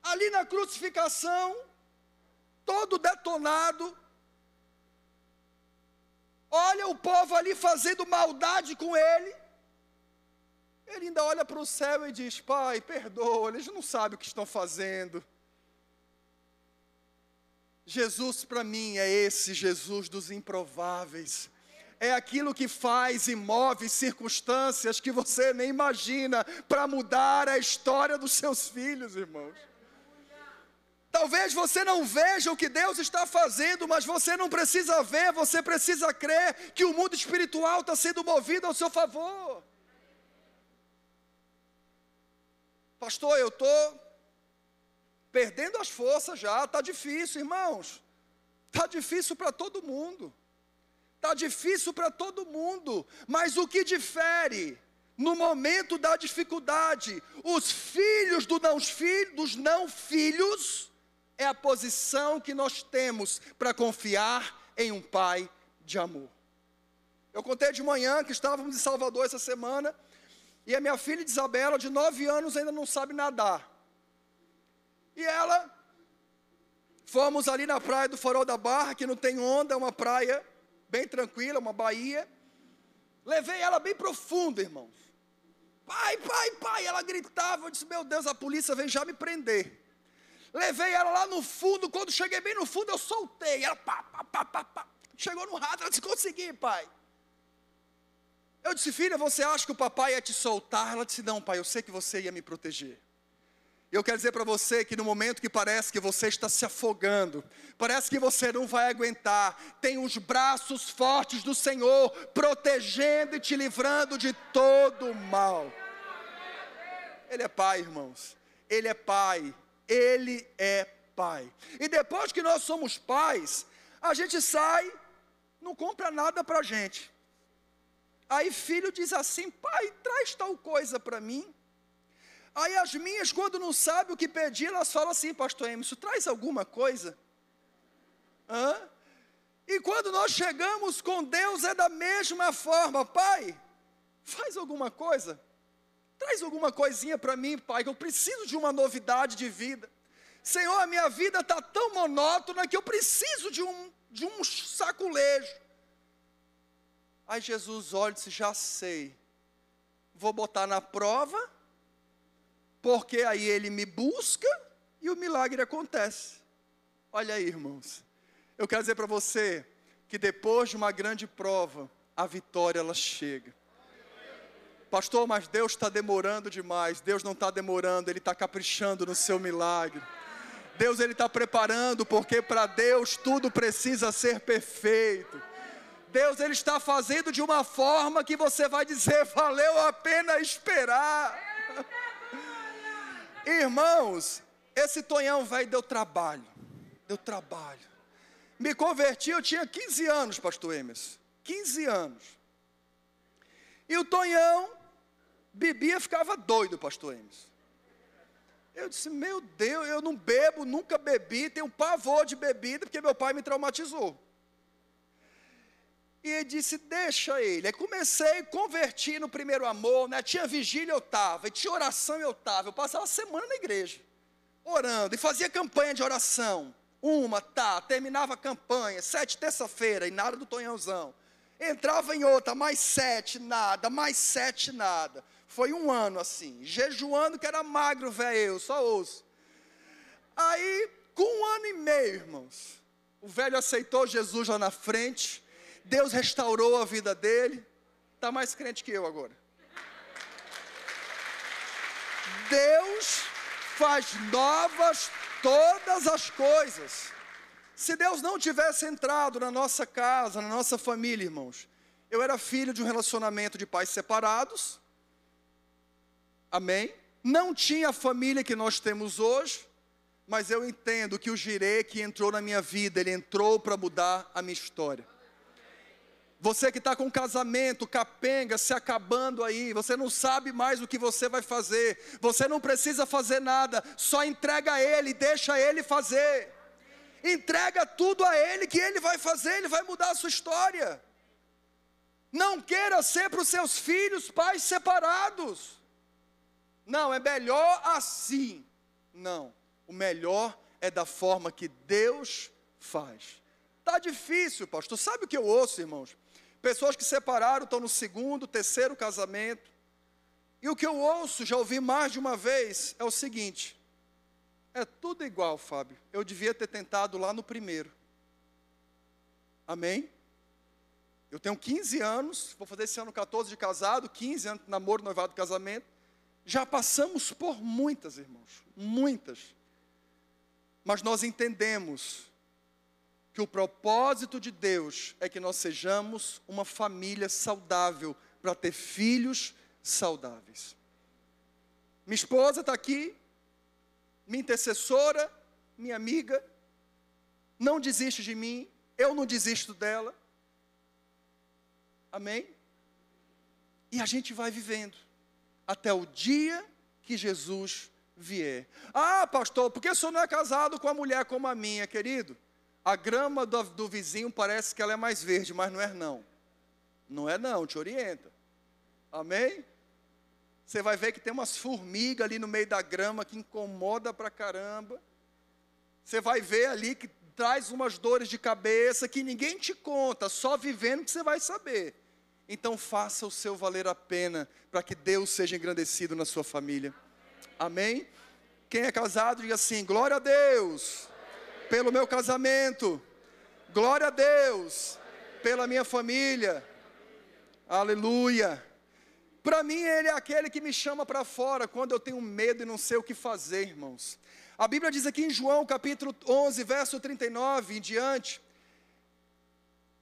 ali na crucificação, todo detonado, olha o povo ali fazendo maldade com ele, ele ainda olha para o céu e diz: Pai, perdoa, eles não sabem o que estão fazendo. Jesus para mim é esse Jesus dos improváveis. É aquilo que faz e move circunstâncias que você nem imagina para mudar a história dos seus filhos, irmãos. Talvez você não veja o que Deus está fazendo, mas você não precisa ver, você precisa crer que o mundo espiritual está sendo movido ao seu favor. Pastor, eu estou perdendo as forças já, está difícil, irmãos. Está difícil para todo mundo. Está difícil para todo mundo. Mas o que difere no momento da dificuldade, os filhos do não filho, dos não filhos, é a posição que nós temos para confiar em um pai de amor. Eu contei de manhã que estávamos em Salvador essa semana, e a minha filha Isabela, de nove anos, ainda não sabe nadar. E ela, fomos ali na praia do Farol da Barra, que não tem onda, é uma praia bem tranquila, uma baía. Levei ela bem profundo, irmãos. Pai, pai, pai, ela gritava, eu disse, meu Deus, a polícia vem já me prender. Levei ela lá no fundo, quando cheguei bem no fundo, eu soltei. Ela pá, pá, pá, pá, pá. Chegou no rato, ela disse, consegui, pai. Eu disse, filha, você acha que o papai ia te soltar? Ela disse, não, pai, eu sei que você ia me proteger. Eu quero dizer para você que no momento que parece que você está se afogando, parece que você não vai aguentar, tem os braços fortes do Senhor protegendo e te livrando de todo o mal. Ele é pai, irmãos. Ele é pai. Ele é pai. E depois que nós somos pais, a gente sai, não compra nada para a gente. Aí filho diz assim: pai, traz tal coisa para mim. Aí as minhas, quando não sabem o que pedir, elas falam assim, pastor Emerson, traz alguma coisa. Hã? E quando nós chegamos com Deus é da mesma forma, Pai, faz alguma coisa, traz alguma coisinha para mim, Pai, que eu preciso de uma novidade de vida. Senhor, a minha vida está tão monótona que eu preciso de um, de um saculejo. Aí Jesus olha e diz: Já sei, vou botar na prova, porque aí ele me busca e o milagre acontece. Olha aí, irmãos. Eu quero dizer para você que depois de uma grande prova, a vitória ela chega. Pastor, mas Deus está demorando demais. Deus não está demorando, Ele está caprichando no seu milagre. Deus Ele está preparando, porque para Deus tudo precisa ser perfeito. Deus Ele está fazendo de uma forma que você vai dizer, valeu a pena esperar. Irmãos, esse Tonhão velho deu trabalho, deu trabalho. Me converti, eu tinha 15 anos, pastor Emerson. 15 anos. E o Tonhão bebia, ficava doido, pastor Emerson. Eu disse, meu Deus, eu não bebo, nunca bebi, tenho pavor de bebida, porque meu pai me traumatizou. E disse, deixa ele. Aí comecei a convertir no primeiro amor, né? Tinha vigília, eu estava, e tinha oração, eu estava. Eu passava a semana na igreja, orando, e fazia campanha de oração. Uma, tá, terminava a campanha, sete terça-feira, e nada do Tonhãozão. Entrava em outra, mais sete, nada, mais sete, nada. Foi um ano assim, jejuando que era magro, velho, eu, só osso. Aí, com um ano e meio, irmãos, o velho aceitou Jesus lá na frente, Deus restaurou a vida dele, está mais crente que eu agora. Deus faz novas todas as coisas. Se Deus não tivesse entrado na nossa casa, na nossa família, irmãos, eu era filho de um relacionamento de pais separados, amém? Não tinha a família que nós temos hoje, mas eu entendo que o girê que entrou na minha vida, ele entrou para mudar a minha história. Você que está com casamento, capenga, se acabando aí, você não sabe mais o que você vai fazer, você não precisa fazer nada, só entrega a Ele, deixa Ele fazer. Entrega tudo a Ele, que Ele vai fazer, Ele vai mudar a sua história. Não queira ser para os seus filhos pais separados. Não, é melhor assim. Não, o melhor é da forma que Deus faz. Está difícil, pastor. Sabe o que eu ouço, irmãos? Pessoas que separaram, estão no segundo, terceiro casamento. E o que eu ouço, já ouvi mais de uma vez, é o seguinte: é tudo igual, Fábio. Eu devia ter tentado lá no primeiro. Amém? Eu tenho 15 anos, vou fazer esse ano 14 de casado, 15 anos de namoro, noivado, casamento. Já passamos por muitas, irmãos, muitas. Mas nós entendemos que o propósito de Deus é que nós sejamos uma família saudável para ter filhos saudáveis. Minha esposa está aqui, minha intercessora, minha amiga, não desiste de mim, eu não desisto dela. Amém? E a gente vai vivendo até o dia que Jesus vier. Ah, pastor, por que o senhor não é casado com uma mulher como a minha, querido? A grama do, do, vizinho parece que ela é mais verde, mas não é não. Não é não, te orienta. Amém? Você vai ver que tem umas formigas ali no meio da grama que incomoda pra caramba. Você vai ver ali que traz umas dores de cabeça que ninguém te conta, só vivendo que você vai saber. Então faça o seu valer a pena para que Deus seja engrandecido na sua família. Amém? Quem é casado, diga assim: glória a Deus pelo meu casamento. Glória a Deus pela minha família. Aleluia. Para mim, Ele é aquele que me chama para fora quando eu tenho medo e não sei o que fazer, irmãos. A Bíblia diz aqui em João capítulo 11, verso 39 em diante: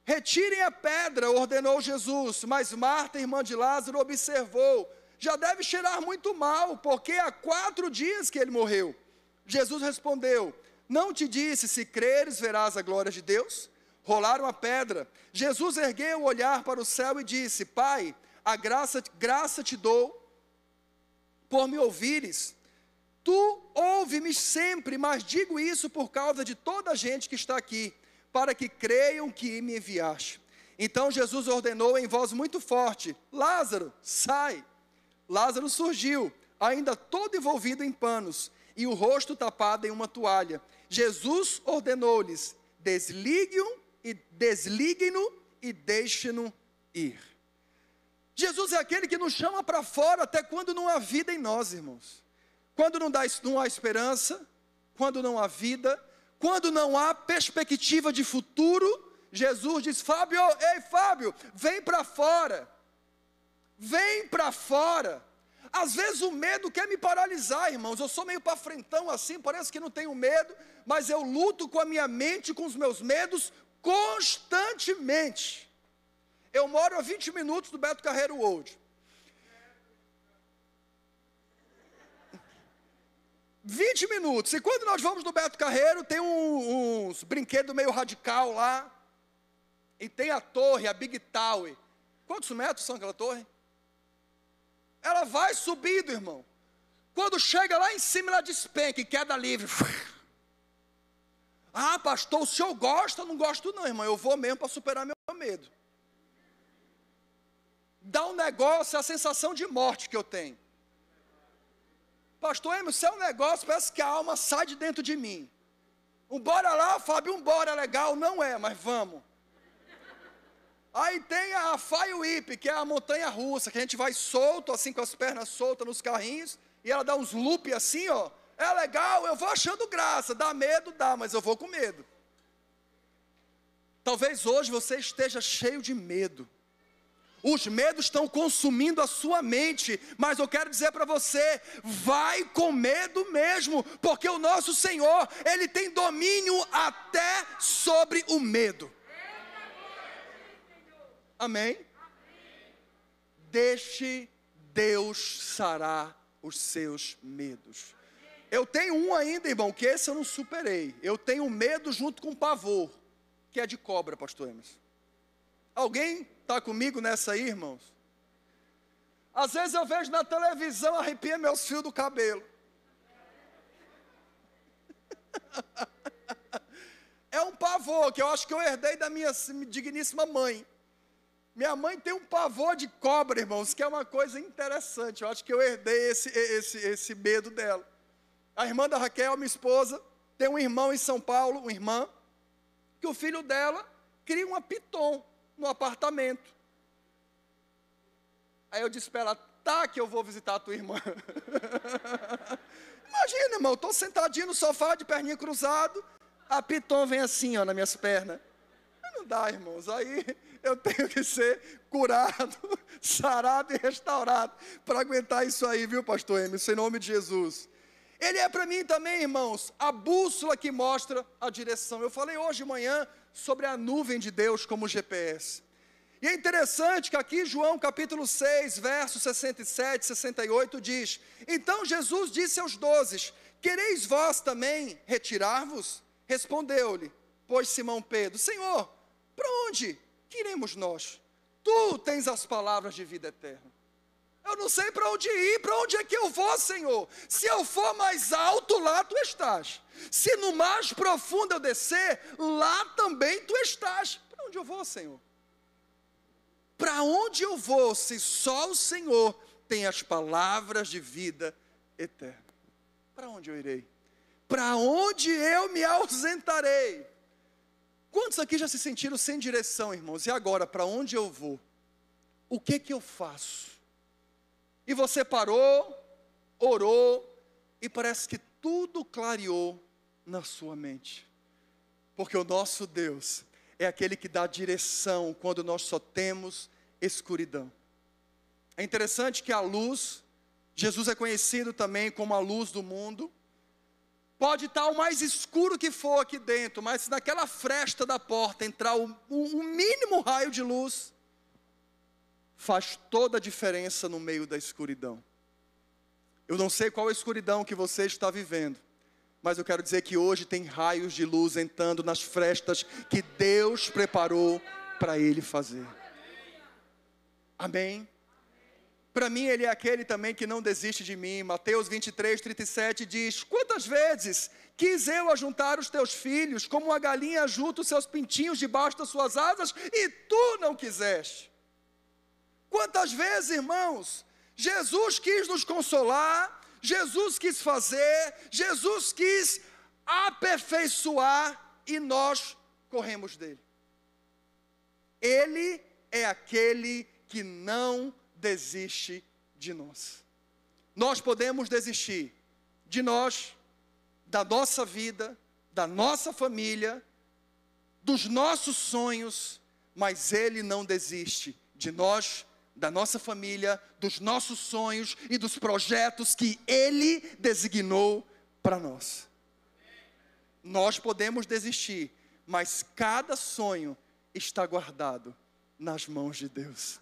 Retirem a pedra, ordenou Jesus, mas Marta, irmã de Lázaro, observou: já deve cheirar muito mal, porque há quatro dias que ele morreu. Jesus respondeu: não te disse, se creres, verás a glória de Deus? Rolaram a pedra. Jesus ergueu o olhar para o céu e disse: Pai, a graça, graça te dou por me ouvires. Tu ouve-me sempre, mas digo isso por causa de toda a gente que está aqui, para que creiam que me enviaste. Então Jesus ordenou em voz muito forte: Lázaro, sai. Lázaro surgiu, ainda todo envolvido em panos, e o rosto tapado em uma toalha. Jesus ordenou-lhes: desliguem-no e desliguem-no e deixem-no ir. Jesus é aquele que nos chama para fora até quando não há vida em nós, irmãos. Quando não, dá, não há esperança, quando não há vida, quando não há perspectiva de futuro, Jesus diz: Fábio, ei Fábio, vem para fora. Vem para fora. Às vezes o medo quer me paralisar, irmãos. Eu sou meio para frentão assim, parece que não tenho medo, mas eu luto com a minha mente, com os meus medos constantemente. Eu moro a 20 minutos do Beto Carreiro World. 20 minutos. E quando nós vamos no Beto Carreiro, tem um, uns brinquedos meio radical lá. E tem a torre, a Big Tower. Quantos metros são aquela torre? Ela vai subindo, irmão. Quando chega lá em cima, ela despenca e queda livre. Ah, pastor, o senhor gosta? Não gosto não, irmão. Eu vou mesmo para superar meu medo. Dá um negócio, é a sensação de morte que eu tenho. Pastor Emílio, isso é um negócio, parece que a alma sai de dentro de mim. Um bora lá, Fábio, um bora legal. Não é, mas vamos. Aí tem a Whip, que é a montanha russa, que a gente vai solto, assim, com as pernas soltas nos carrinhos, e ela dá uns loop assim, ó. É legal, eu vou achando graça. Dá medo, dá, mas eu vou com medo. Talvez hoje você esteja cheio de medo. Os medos estão consumindo a sua mente, mas eu quero dizer para você: vai com medo mesmo, porque o nosso Senhor, Ele tem domínio até sobre o medo. Amém? Deixe Deus sarar os seus medos. Eu tenho um ainda, irmão, que esse eu não superei. Eu tenho medo junto com pavor, que é de cobra, pastor Emerson. Alguém está comigo nessa aí, irmãos? Às vezes eu vejo na televisão, arrepia meus fios do cabelo. é um pavor que eu acho que eu herdei da minha digníssima mãe. Minha mãe tem um pavor de cobra, irmãos, que é uma coisa interessante. Eu acho que eu herdei esse, esse, esse medo dela. A irmã da Raquel, minha esposa, tem um irmão em São Paulo, uma irmã, que o filho dela cria uma piton no apartamento. Aí eu disse para ela, tá que eu vou visitar a tua irmã. Imagina, irmão, estou sentadinho no sofá de perninha cruzado, a piton vem assim, ó, nas minhas pernas. Não dá, irmãos, aí eu tenho que ser curado, sarado e restaurado para aguentar isso aí, viu, pastor Emerson, em nome de Jesus. Ele é para mim também, irmãos, a bússola que mostra a direção. Eu falei hoje de manhã sobre a nuvem de Deus como GPS. E é interessante que aqui João capítulo 6, versos 67 e 68 diz: Então Jesus disse aos dozes: Quereis vós também retirar-vos? Respondeu-lhe, pois Simão Pedro: Senhor, para onde que iremos nós? Tu tens as palavras de vida eterna. Eu não sei para onde ir, para onde é que eu vou, Senhor? Se eu for mais alto, lá tu estás. Se no mais profundo eu descer, lá também tu estás. Para onde eu vou, Senhor? Para onde eu vou se só o Senhor tem as palavras de vida eterna? Para onde eu irei? Para onde eu me ausentarei? Quantos aqui já se sentiram sem direção, irmãos? E agora, para onde eu vou? O que que eu faço? E você parou, orou, e parece que tudo clareou na sua mente. Porque o nosso Deus é aquele que dá direção quando nós só temos escuridão. É interessante que a luz, Jesus é conhecido também como a luz do mundo. Pode estar o mais escuro que for aqui dentro, mas se naquela fresta da porta entrar o, o mínimo raio de luz, faz toda a diferença no meio da escuridão. Eu não sei qual escuridão que você está vivendo, mas eu quero dizer que hoje tem raios de luz entrando nas frestas que Deus preparou para Ele fazer. Amém? Para mim, Ele é aquele também que não desiste de mim. Mateus 23, 37 diz: Quantas vezes quis eu ajuntar os teus filhos, como a galinha ajunta os seus pintinhos debaixo das suas asas, e tu não quiseste? Quantas vezes, irmãos, Jesus quis nos consolar, Jesus quis fazer, Jesus quis aperfeiçoar e nós corremos dele. Ele é aquele que não desiste de nós. Nós podemos desistir de nós, da nossa vida, da nossa família, dos nossos sonhos, mas Ele não desiste de nós, da nossa família, dos nossos sonhos e dos projetos que Ele designou para nós. Nós podemos desistir, mas cada sonho está guardado nas mãos de Deus.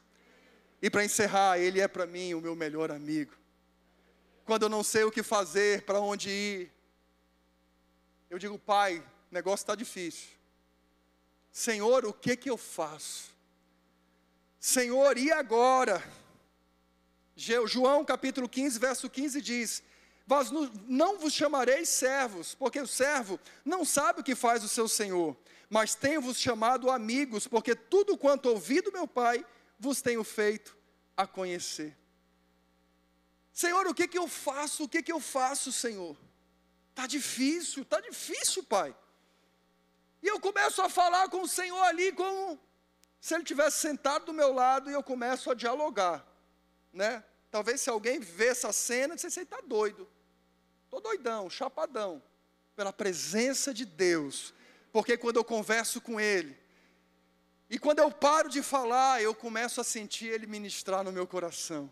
E para encerrar, Ele é para mim o meu melhor amigo. Quando eu não sei o que fazer, para onde ir, eu digo, Pai, o negócio está difícil. Senhor, o que que eu faço? Senhor, e agora? João capítulo 15, verso 15 diz: Vós não vos chamareis servos, porque o servo não sabe o que faz o seu senhor, mas tenho-vos chamado amigos, porque tudo quanto ouvi do meu Pai, vos tenho feito a conhecer. Senhor, o que que eu faço? O que que eu faço, Senhor? Tá difícil, tá difícil, Pai. E eu começo a falar com o Senhor ali como se ele tivesse sentado do meu lado e eu começo a dialogar, né? Talvez se alguém vê essa cena, você está doido. Estou doidão, chapadão, pela presença de Deus. Porque quando eu converso com Ele, e quando eu paro de falar, eu começo a sentir Ele ministrar no meu coração.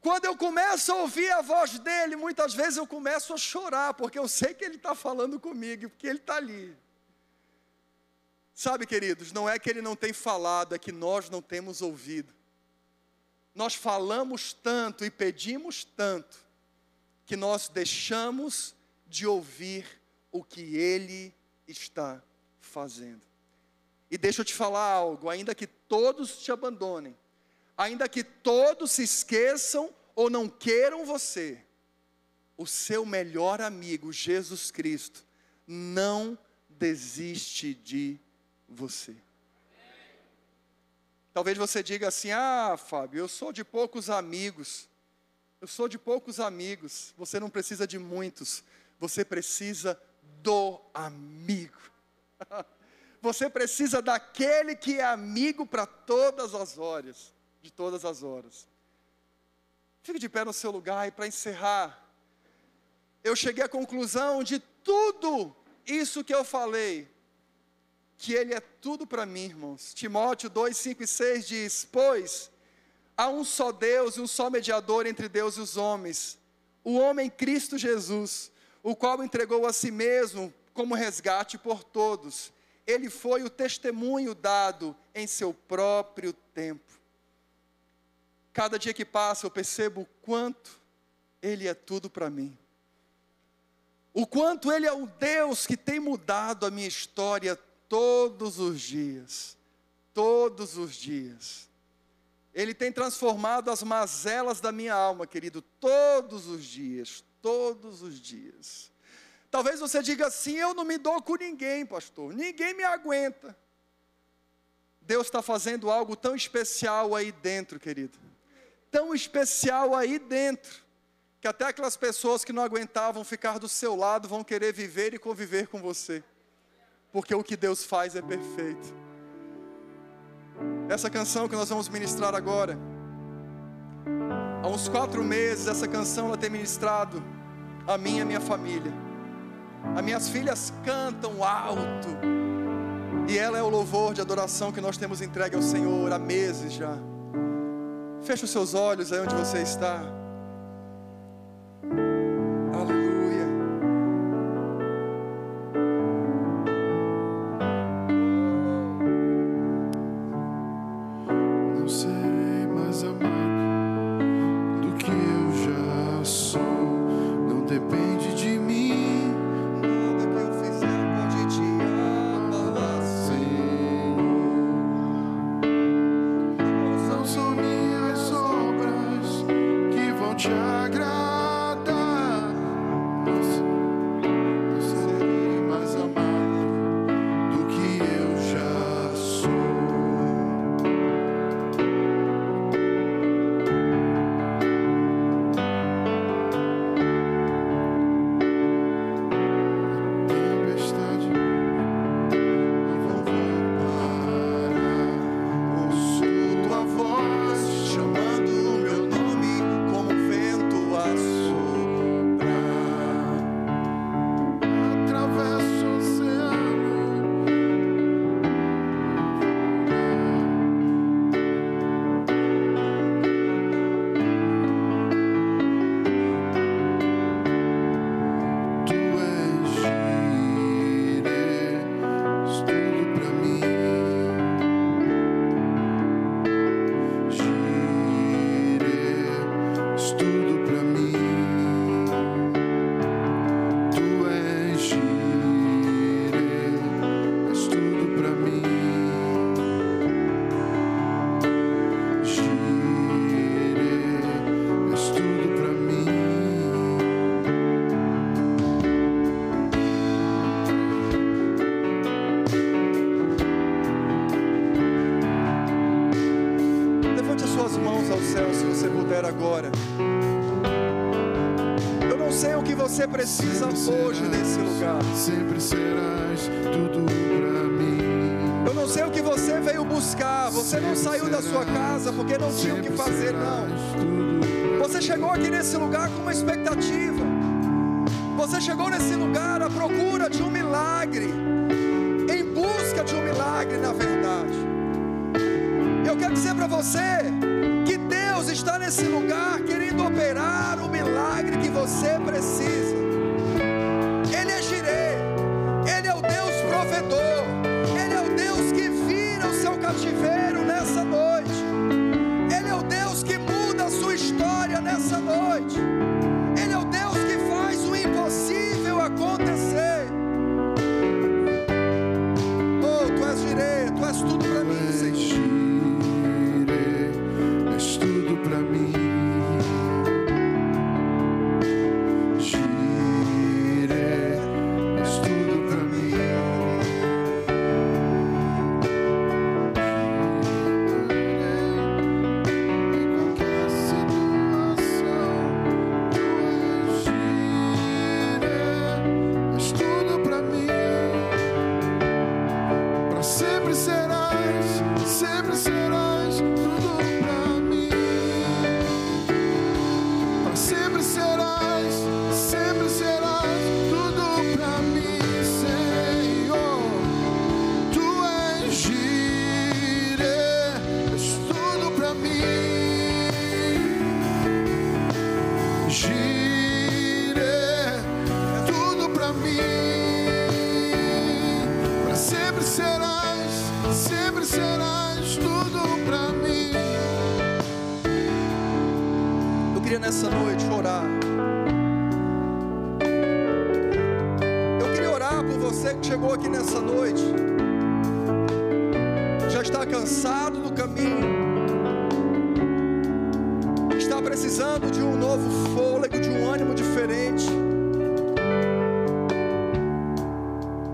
Quando eu começo a ouvir a voz dele, muitas vezes eu começo a chorar, porque eu sei que ele está falando comigo, porque ele está ali. Sabe, queridos, não é que ele não tem falado, é que nós não temos ouvido. Nós falamos tanto e pedimos tanto, que nós deixamos de ouvir o que ele está fazendo. E deixa eu te falar algo: ainda que todos te abandonem, ainda que todos se esqueçam ou não queiram você, o seu melhor amigo, Jesus Cristo, não desiste de você. Talvez você diga assim: ah, Fábio, eu sou de poucos amigos. Eu sou de poucos amigos. Você não precisa de muitos. Você precisa do amigo. Você precisa daquele que é amigo para todas as horas, de todas as horas. Fique de pé no seu lugar e para encerrar, eu cheguei à conclusão de tudo isso que eu falei, que Ele é tudo para mim, irmãos. Timóteo 2, 5 e 6 diz: Pois há um só Deus e um só mediador entre Deus e os homens, o homem Cristo Jesus, o qual entregou a si mesmo como resgate por todos ele foi o testemunho dado em seu próprio tempo. Cada dia que passa eu percebo o quanto Ele é tudo para mim. O quanto Ele é o Deus que tem mudado a minha história todos os dias. Todos os dias. Ele tem transformado as mazelas da minha alma, querido, todos os dias. Todos os dias. Talvez você diga assim: eu não me dou com ninguém, pastor, ninguém me aguenta. Deus está fazendo algo tão especial aí dentro, querido, tão especial aí dentro, que até aquelas pessoas que não aguentavam ficar do seu lado vão querer viver e conviver com você, porque o que Deus faz é perfeito. Essa canção que nós vamos ministrar agora, há uns quatro meses, essa canção ela tem ministrado a mim e a minha família. As minhas filhas cantam alto. E ela é o louvor de adoração que nós temos entregue ao Senhor há meses já. Feche os seus olhos aí onde você está. Precisa hoje nesse lugar. Sempre serás tudo pra mim. Eu não sei o que você veio buscar. Você não saiu da sua casa porque não tinha o que fazer, não. Você chegou aqui nesse lugar com uma expectativa. Você chegou nesse lugar à procura de um milagre. Em busca de um milagre, na verdade. Eu quero dizer para você noite orar. Eu queria orar por você que chegou aqui nessa noite. Já está cansado do caminho. Está precisando de um novo fôlego, de um ânimo diferente.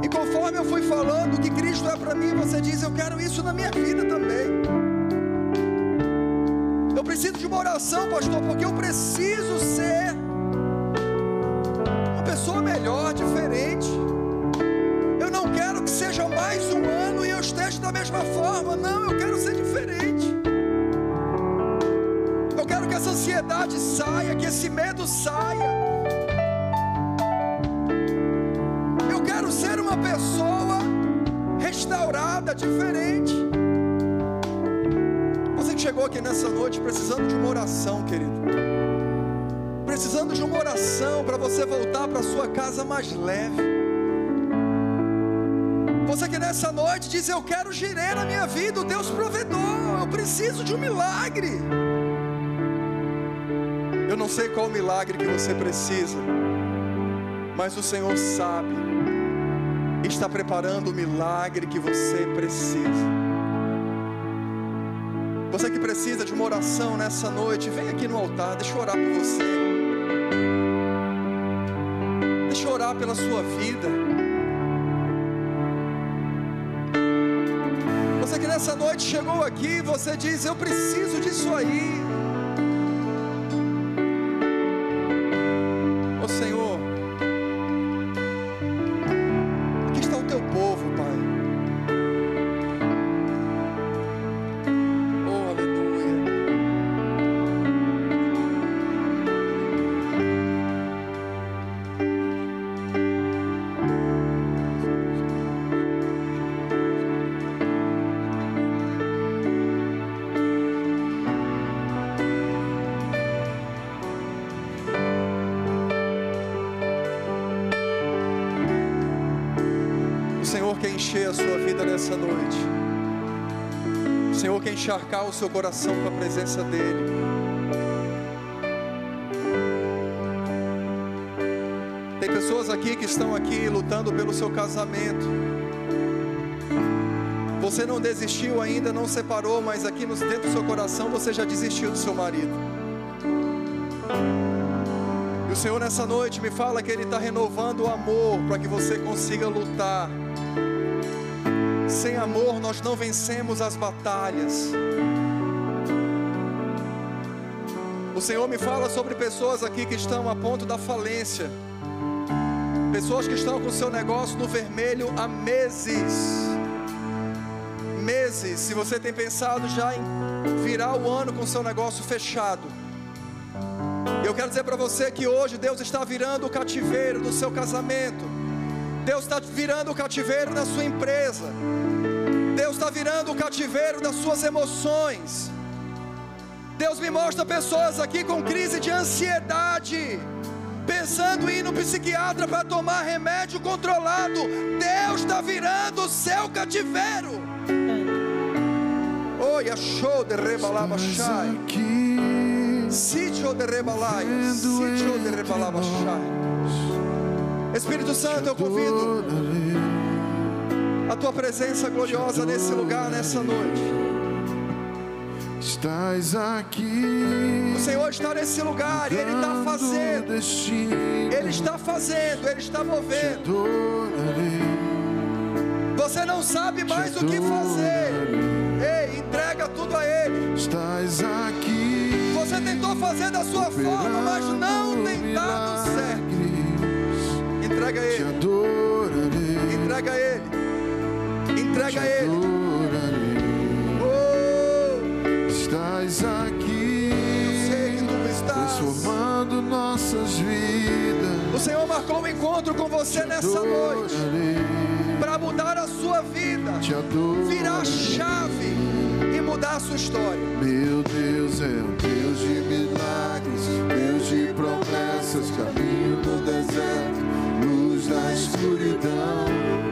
E conforme eu fui falando que Cristo é para mim, você diz: Eu quero isso na minha vida também. Preciso de uma oração, pastor, porque eu preciso ser uma pessoa melhor, diferente. Eu não quero que seja mais um ano e eu esteja da mesma forma. Não, eu quero ser diferente. Eu quero que essa ansiedade saia, que esse medo saia. Eu quero ser uma pessoa restaurada, diferente. Você voltar para sua casa mais leve. Você que nessa noite diz: Eu quero girar na minha vida, o Deus provedor. Eu preciso de um milagre. Eu não sei qual milagre que você precisa, mas o Senhor sabe. Está preparando o milagre que você precisa. Você que precisa de uma oração nessa noite, vem aqui no altar, deixa eu orar por você. Pela sua vida. Você que nessa noite chegou aqui, você diz: Eu preciso disso aí. Encharcar o seu coração com a presença dEle. Tem pessoas aqui que estão aqui lutando pelo seu casamento. Você não desistiu ainda, não separou, mas aqui dentro do seu coração você já desistiu do seu marido. E o Senhor nessa noite me fala que Ele está renovando o amor para que você consiga lutar. Sem amor nós não vencemos as batalhas. O Senhor me fala sobre pessoas aqui que estão a ponto da falência. Pessoas que estão com o seu negócio no vermelho há meses. Meses. Se você tem pensado já em virar o ano com o seu negócio fechado. Eu quero dizer para você que hoje Deus está virando o cativeiro do seu casamento. Deus está virando o cativeiro da sua empresa. Deus está virando o cativeiro das suas emoções. Deus me mostra pessoas aqui com crise de ansiedade, pensando em ir no psiquiatra para tomar remédio controlado. Deus está virando o seu cativeiro. Oi, achou de shai. aqui, Sítio de rebalai, sítio de shai. nós. Espírito Santo, eu convido a tua presença gloriosa nesse lugar, nessa noite. Estás aqui. O Senhor está nesse lugar e Ele está fazendo. Ele está fazendo, Ele está movendo. Você não sabe mais o que fazer. Ei, entrega tudo a Ele. Estás aqui. Você tentou fazer da sua forma, mas não tem dado certo. Entrega Te Ele, entrega Ele, entrega Ele. Oh, Estás eu aqui. sei que tu estás. Transformando nossas vidas. O Senhor marcou um encontro com você nessa noite para mudar a sua vida, Te virar a chave e mudar a sua história. Meu Deus é um Deus de milagres, Deus de promessas, caminho no deserto, luz na escuridão.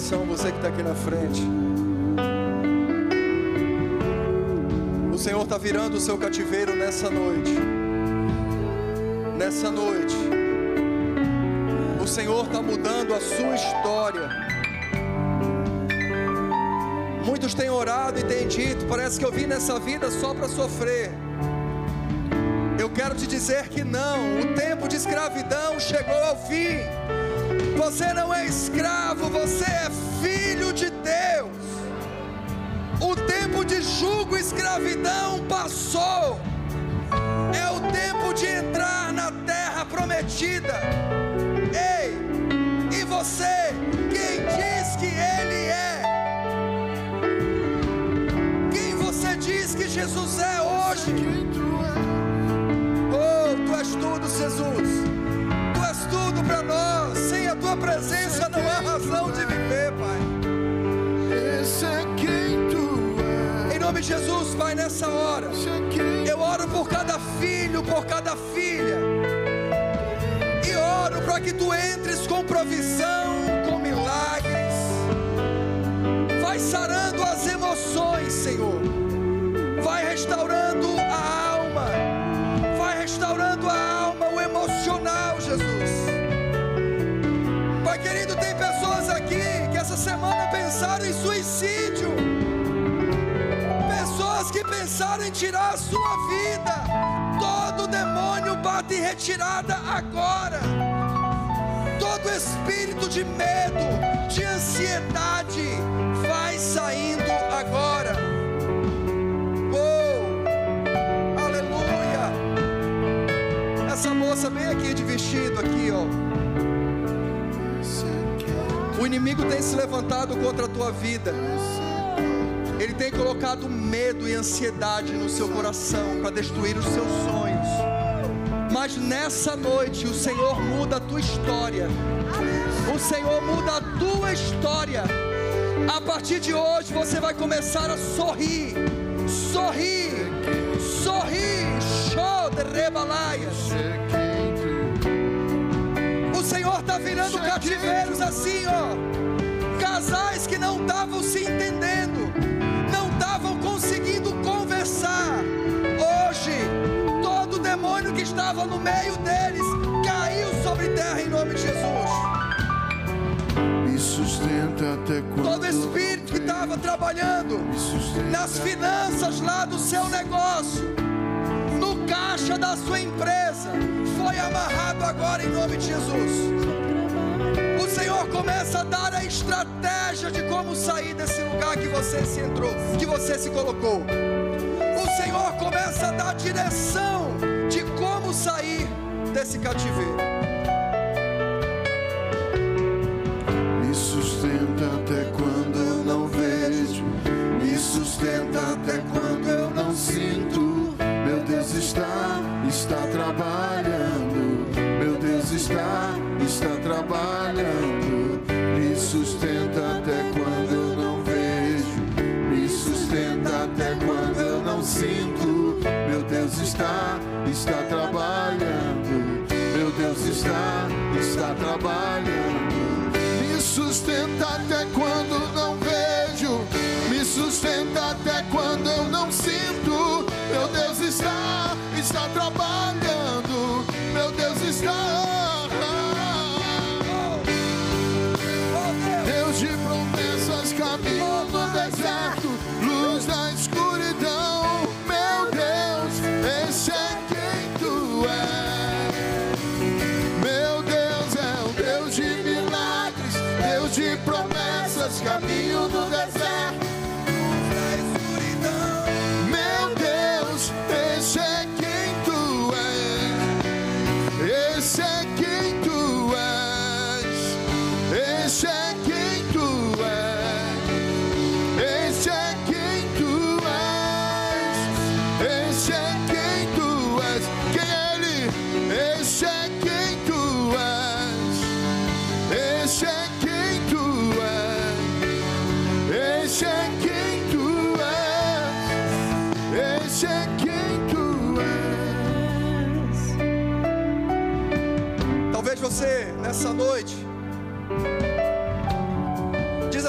Coração, você que está aqui na frente. O Senhor está virando o seu cativeiro nessa noite. Nessa noite. O Senhor está mudando a sua história. Muitos têm orado e têm dito: parece que eu vim nessa vida só para sofrer. Eu quero te dizer que não, o tempo de escravidão chegou ao fim. Você não é escravo, você é filho de Deus. O tempo de julgo e escravidão passou. É o tempo de entrar na terra prometida. Ei, e você, quem diz que Ele é? Quem você diz que Jesus é hoje? Oh, tu és tudo, Jesus. Presença não há razão de viver, Pai. Esse é quem tu és. Em nome de Jesus, Pai, nessa hora. É Eu oro por cada filho, por cada filha. E oro para que tu entres com provisão, com milagres. Vai sarando as emoções, Senhor. Vai restaurando em suicídio. Pessoas que pensaram em tirar a sua vida. Todo demônio bate em retirada agora. Todo espírito de medo, de ansiedade, vai saindo agora. Oh, aleluia. Essa moça bem aqui de vestido aqui, ó. O inimigo tem se levantado contra a tua vida. Ele tem colocado medo e ansiedade no seu coração para destruir os seus sonhos. Mas nessa noite o Senhor muda a tua história. O Senhor muda a tua história. A partir de hoje você vai começar a sorrir. Sorrir. Sorrir. Show de rebalaias. Senhor está virando cativeiros assim, ó. Casais que não estavam se entendendo, não estavam conseguindo conversar. Hoje, todo demônio que estava no meio deles caiu sobre terra em nome de Jesus. me sustenta até quando Todo espírito que estava trabalhando nas finanças lá do seu negócio, no caixa da sua empresa, foi amarrado agora em nome de Jesus. O Senhor começa a dar a estratégia de como sair desse lugar que você se entrou, que você se colocou. O Senhor começa a dar a direção de como sair desse cativeiro. Me sustenta até quando eu não vejo. Me sustenta está, está trabalhando. Meu Deus está, está trabalhando. Me sustenta até quando não vejo. Me sustenta até quando eu não sinto. Meu Deus está, você, nessa noite,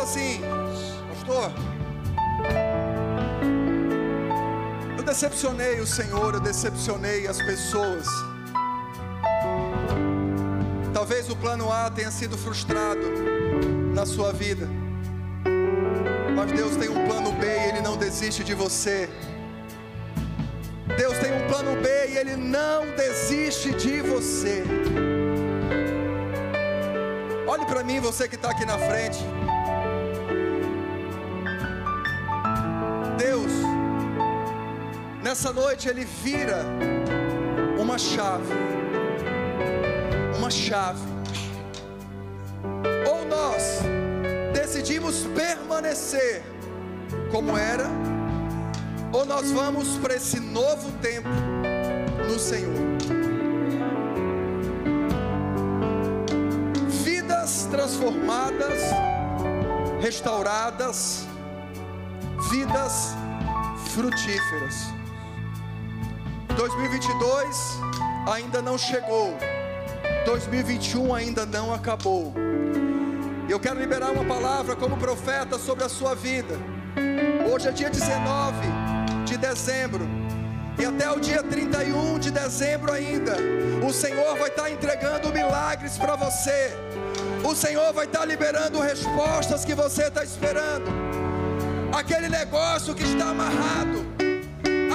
assim: Pastor, eu decepcionei o Senhor, eu decepcionei as pessoas. Talvez o plano A tenha sido frustrado na sua vida. Mas Deus tem um plano B e Ele não desiste de você. Deus tem um plano B e Ele não desiste de você. Olhe para mim, você que está aqui na frente. Deus, nessa noite Ele vira uma chave. Uma chave. Ou nós decidimos permanecer como era, ou nós vamos para esse novo tempo no Senhor. Transformadas, restauradas, vidas frutíferas. 2022 ainda não chegou, 2021 ainda não acabou. Eu quero liberar uma palavra como profeta sobre a sua vida. Hoje é dia 19 de dezembro. E até o dia 31 de dezembro ainda, o Senhor vai estar entregando milagres para você. O Senhor vai estar liberando respostas que você está esperando. Aquele negócio que está amarrado,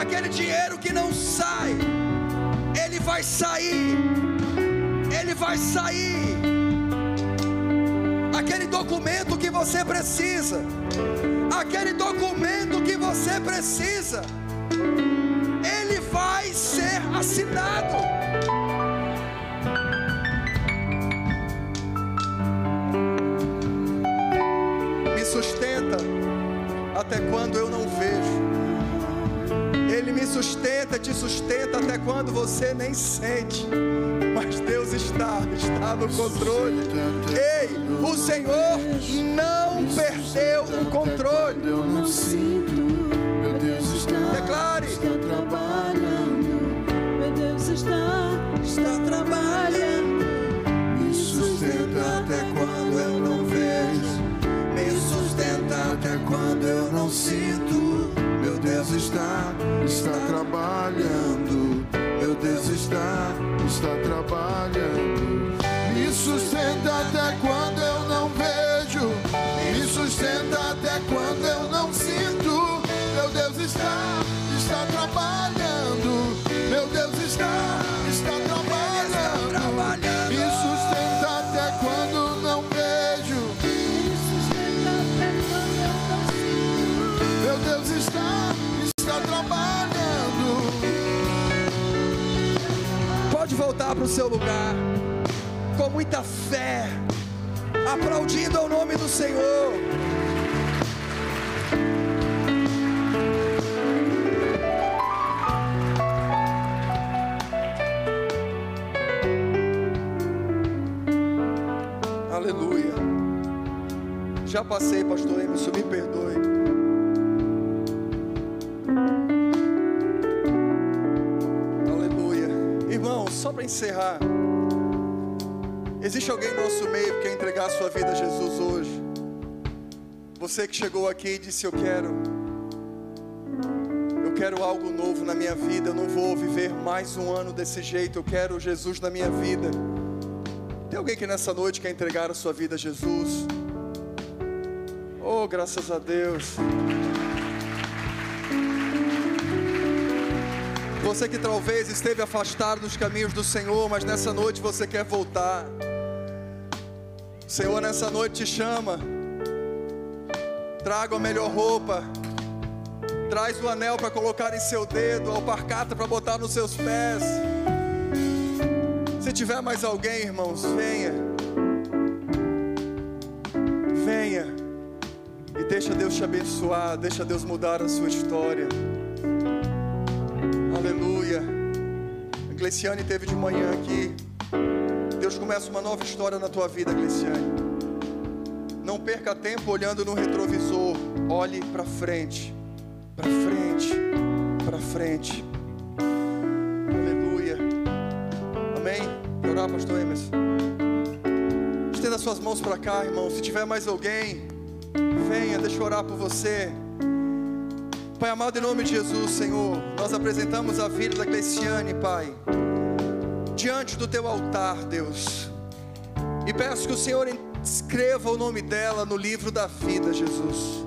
aquele dinheiro que não sai, ele vai sair. Ele vai sair aquele documento que você precisa, aquele documento que você precisa, ele vai ser assinado. Quando eu não vejo. Ele me sustenta, te sustenta até quando você nem sente. Mas Deus está, está no controle. Ei, o Senhor não perdeu o controle. Eu não sinto, meu Deus está, Declare. está trabalhando, Meu Deus está, está trabalhando. Não sinto. Meu Deus está, está trabalhando. Meu Deus está, está trabalhando. Voltar para o seu lugar com muita fé, aplaudindo ao nome do Senhor. Aleluia. Já passei, pastor Emerson, me perdoe. Só para encerrar. Existe alguém no nosso meio que quer entregar a sua vida a Jesus hoje? Você que chegou aqui e disse: Eu quero. Eu quero algo novo na minha vida. Eu não vou viver mais um ano desse jeito. Eu quero Jesus na minha vida. Tem alguém que nessa noite quer entregar a sua vida a Jesus? Oh, graças a Deus. Você que talvez esteve afastado dos caminhos do Senhor, mas nessa noite você quer voltar. O Senhor nessa noite te chama. Traga a melhor roupa. Traz o anel para colocar em seu dedo, a alparcata para botar nos seus pés. Se tiver mais alguém, irmãos, venha. Venha. E deixa Deus te abençoar, deixa Deus mudar a sua história. Aleluia. A Gleciane teve de manhã aqui. Deus começa uma nova história na tua vida, Gleciane. Não perca tempo olhando no retrovisor. Olhe para frente. Para frente. Para frente. Aleluia. Amém. Quer orar, pastor Emerson? Estenda suas mãos para cá, irmão. Se tiver mais alguém, venha, deixa eu orar por você. Pai amado, em nome de Jesus, Senhor, nós apresentamos a vida da Cleciane, Pai, diante do teu altar, Deus. E peço que o Senhor escreva o nome dela no livro da vida, Jesus.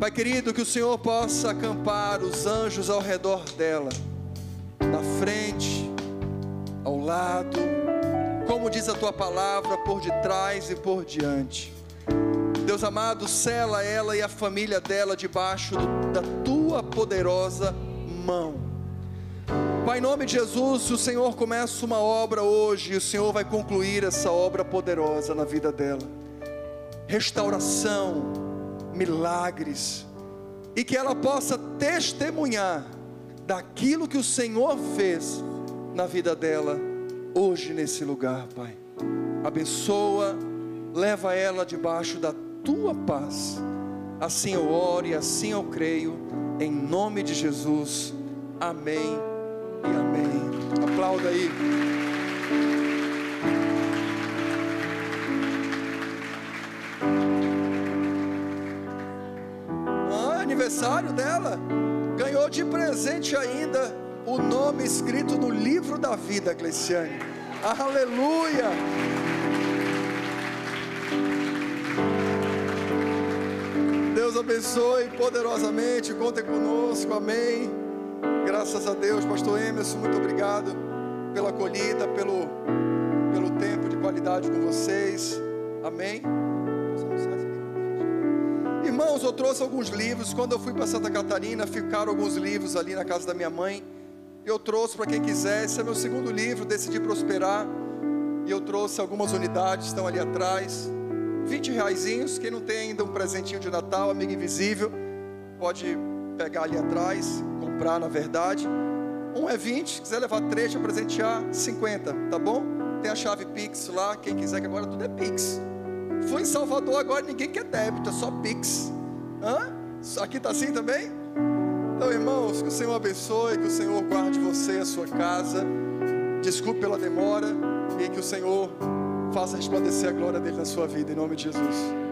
Pai querido, que o Senhor possa acampar os anjos ao redor dela, na frente, ao lado, como diz a tua palavra, por detrás e por diante. Deus amado, sela ela e a família dela debaixo do- da tua poderosa mão. Pai, em nome de Jesus, o Senhor começa uma obra hoje e o Senhor vai concluir essa obra poderosa na vida dela. Restauração, milagres, e que ela possa testemunhar daquilo que o Senhor fez na vida dela hoje nesse lugar, Pai. Abençoa, leva ela debaixo da tua paz. Assim eu oro e assim eu creio, em nome de Jesus. Amém e amém. Aplauda aí. Aniversário dela. Ganhou de presente ainda o nome escrito no livro da vida, Cleciane. Aleluia! Deus abençoe poderosamente, contem conosco, amém. Graças a Deus, Pastor Emerson, muito obrigado pela acolhida, pelo, pelo tempo de qualidade com vocês, amém. Irmãos, eu trouxe alguns livros. Quando eu fui para Santa Catarina, ficaram alguns livros ali na casa da minha mãe. Eu trouxe para quem quiser. Esse é meu segundo livro, Decidi Prosperar. E eu trouxe algumas unidades, estão ali atrás. 20 reaisinhos. Quem não tem ainda um presentinho de Natal, amigo invisível, pode pegar ali atrás, comprar na verdade. Um é 20, se quiser levar três para presentear, 50, tá bom? Tem a chave Pix lá, quem quiser, que agora tudo é Pix. Fui em Salvador agora, ninguém quer débito, é só Pix. Hã? Aqui tá assim também? Então, irmãos, que o Senhor abençoe, que o Senhor guarde você e a sua casa. Desculpe pela demora e que o Senhor faça resplandecer a glória dele na sua vida, em nome de Jesus.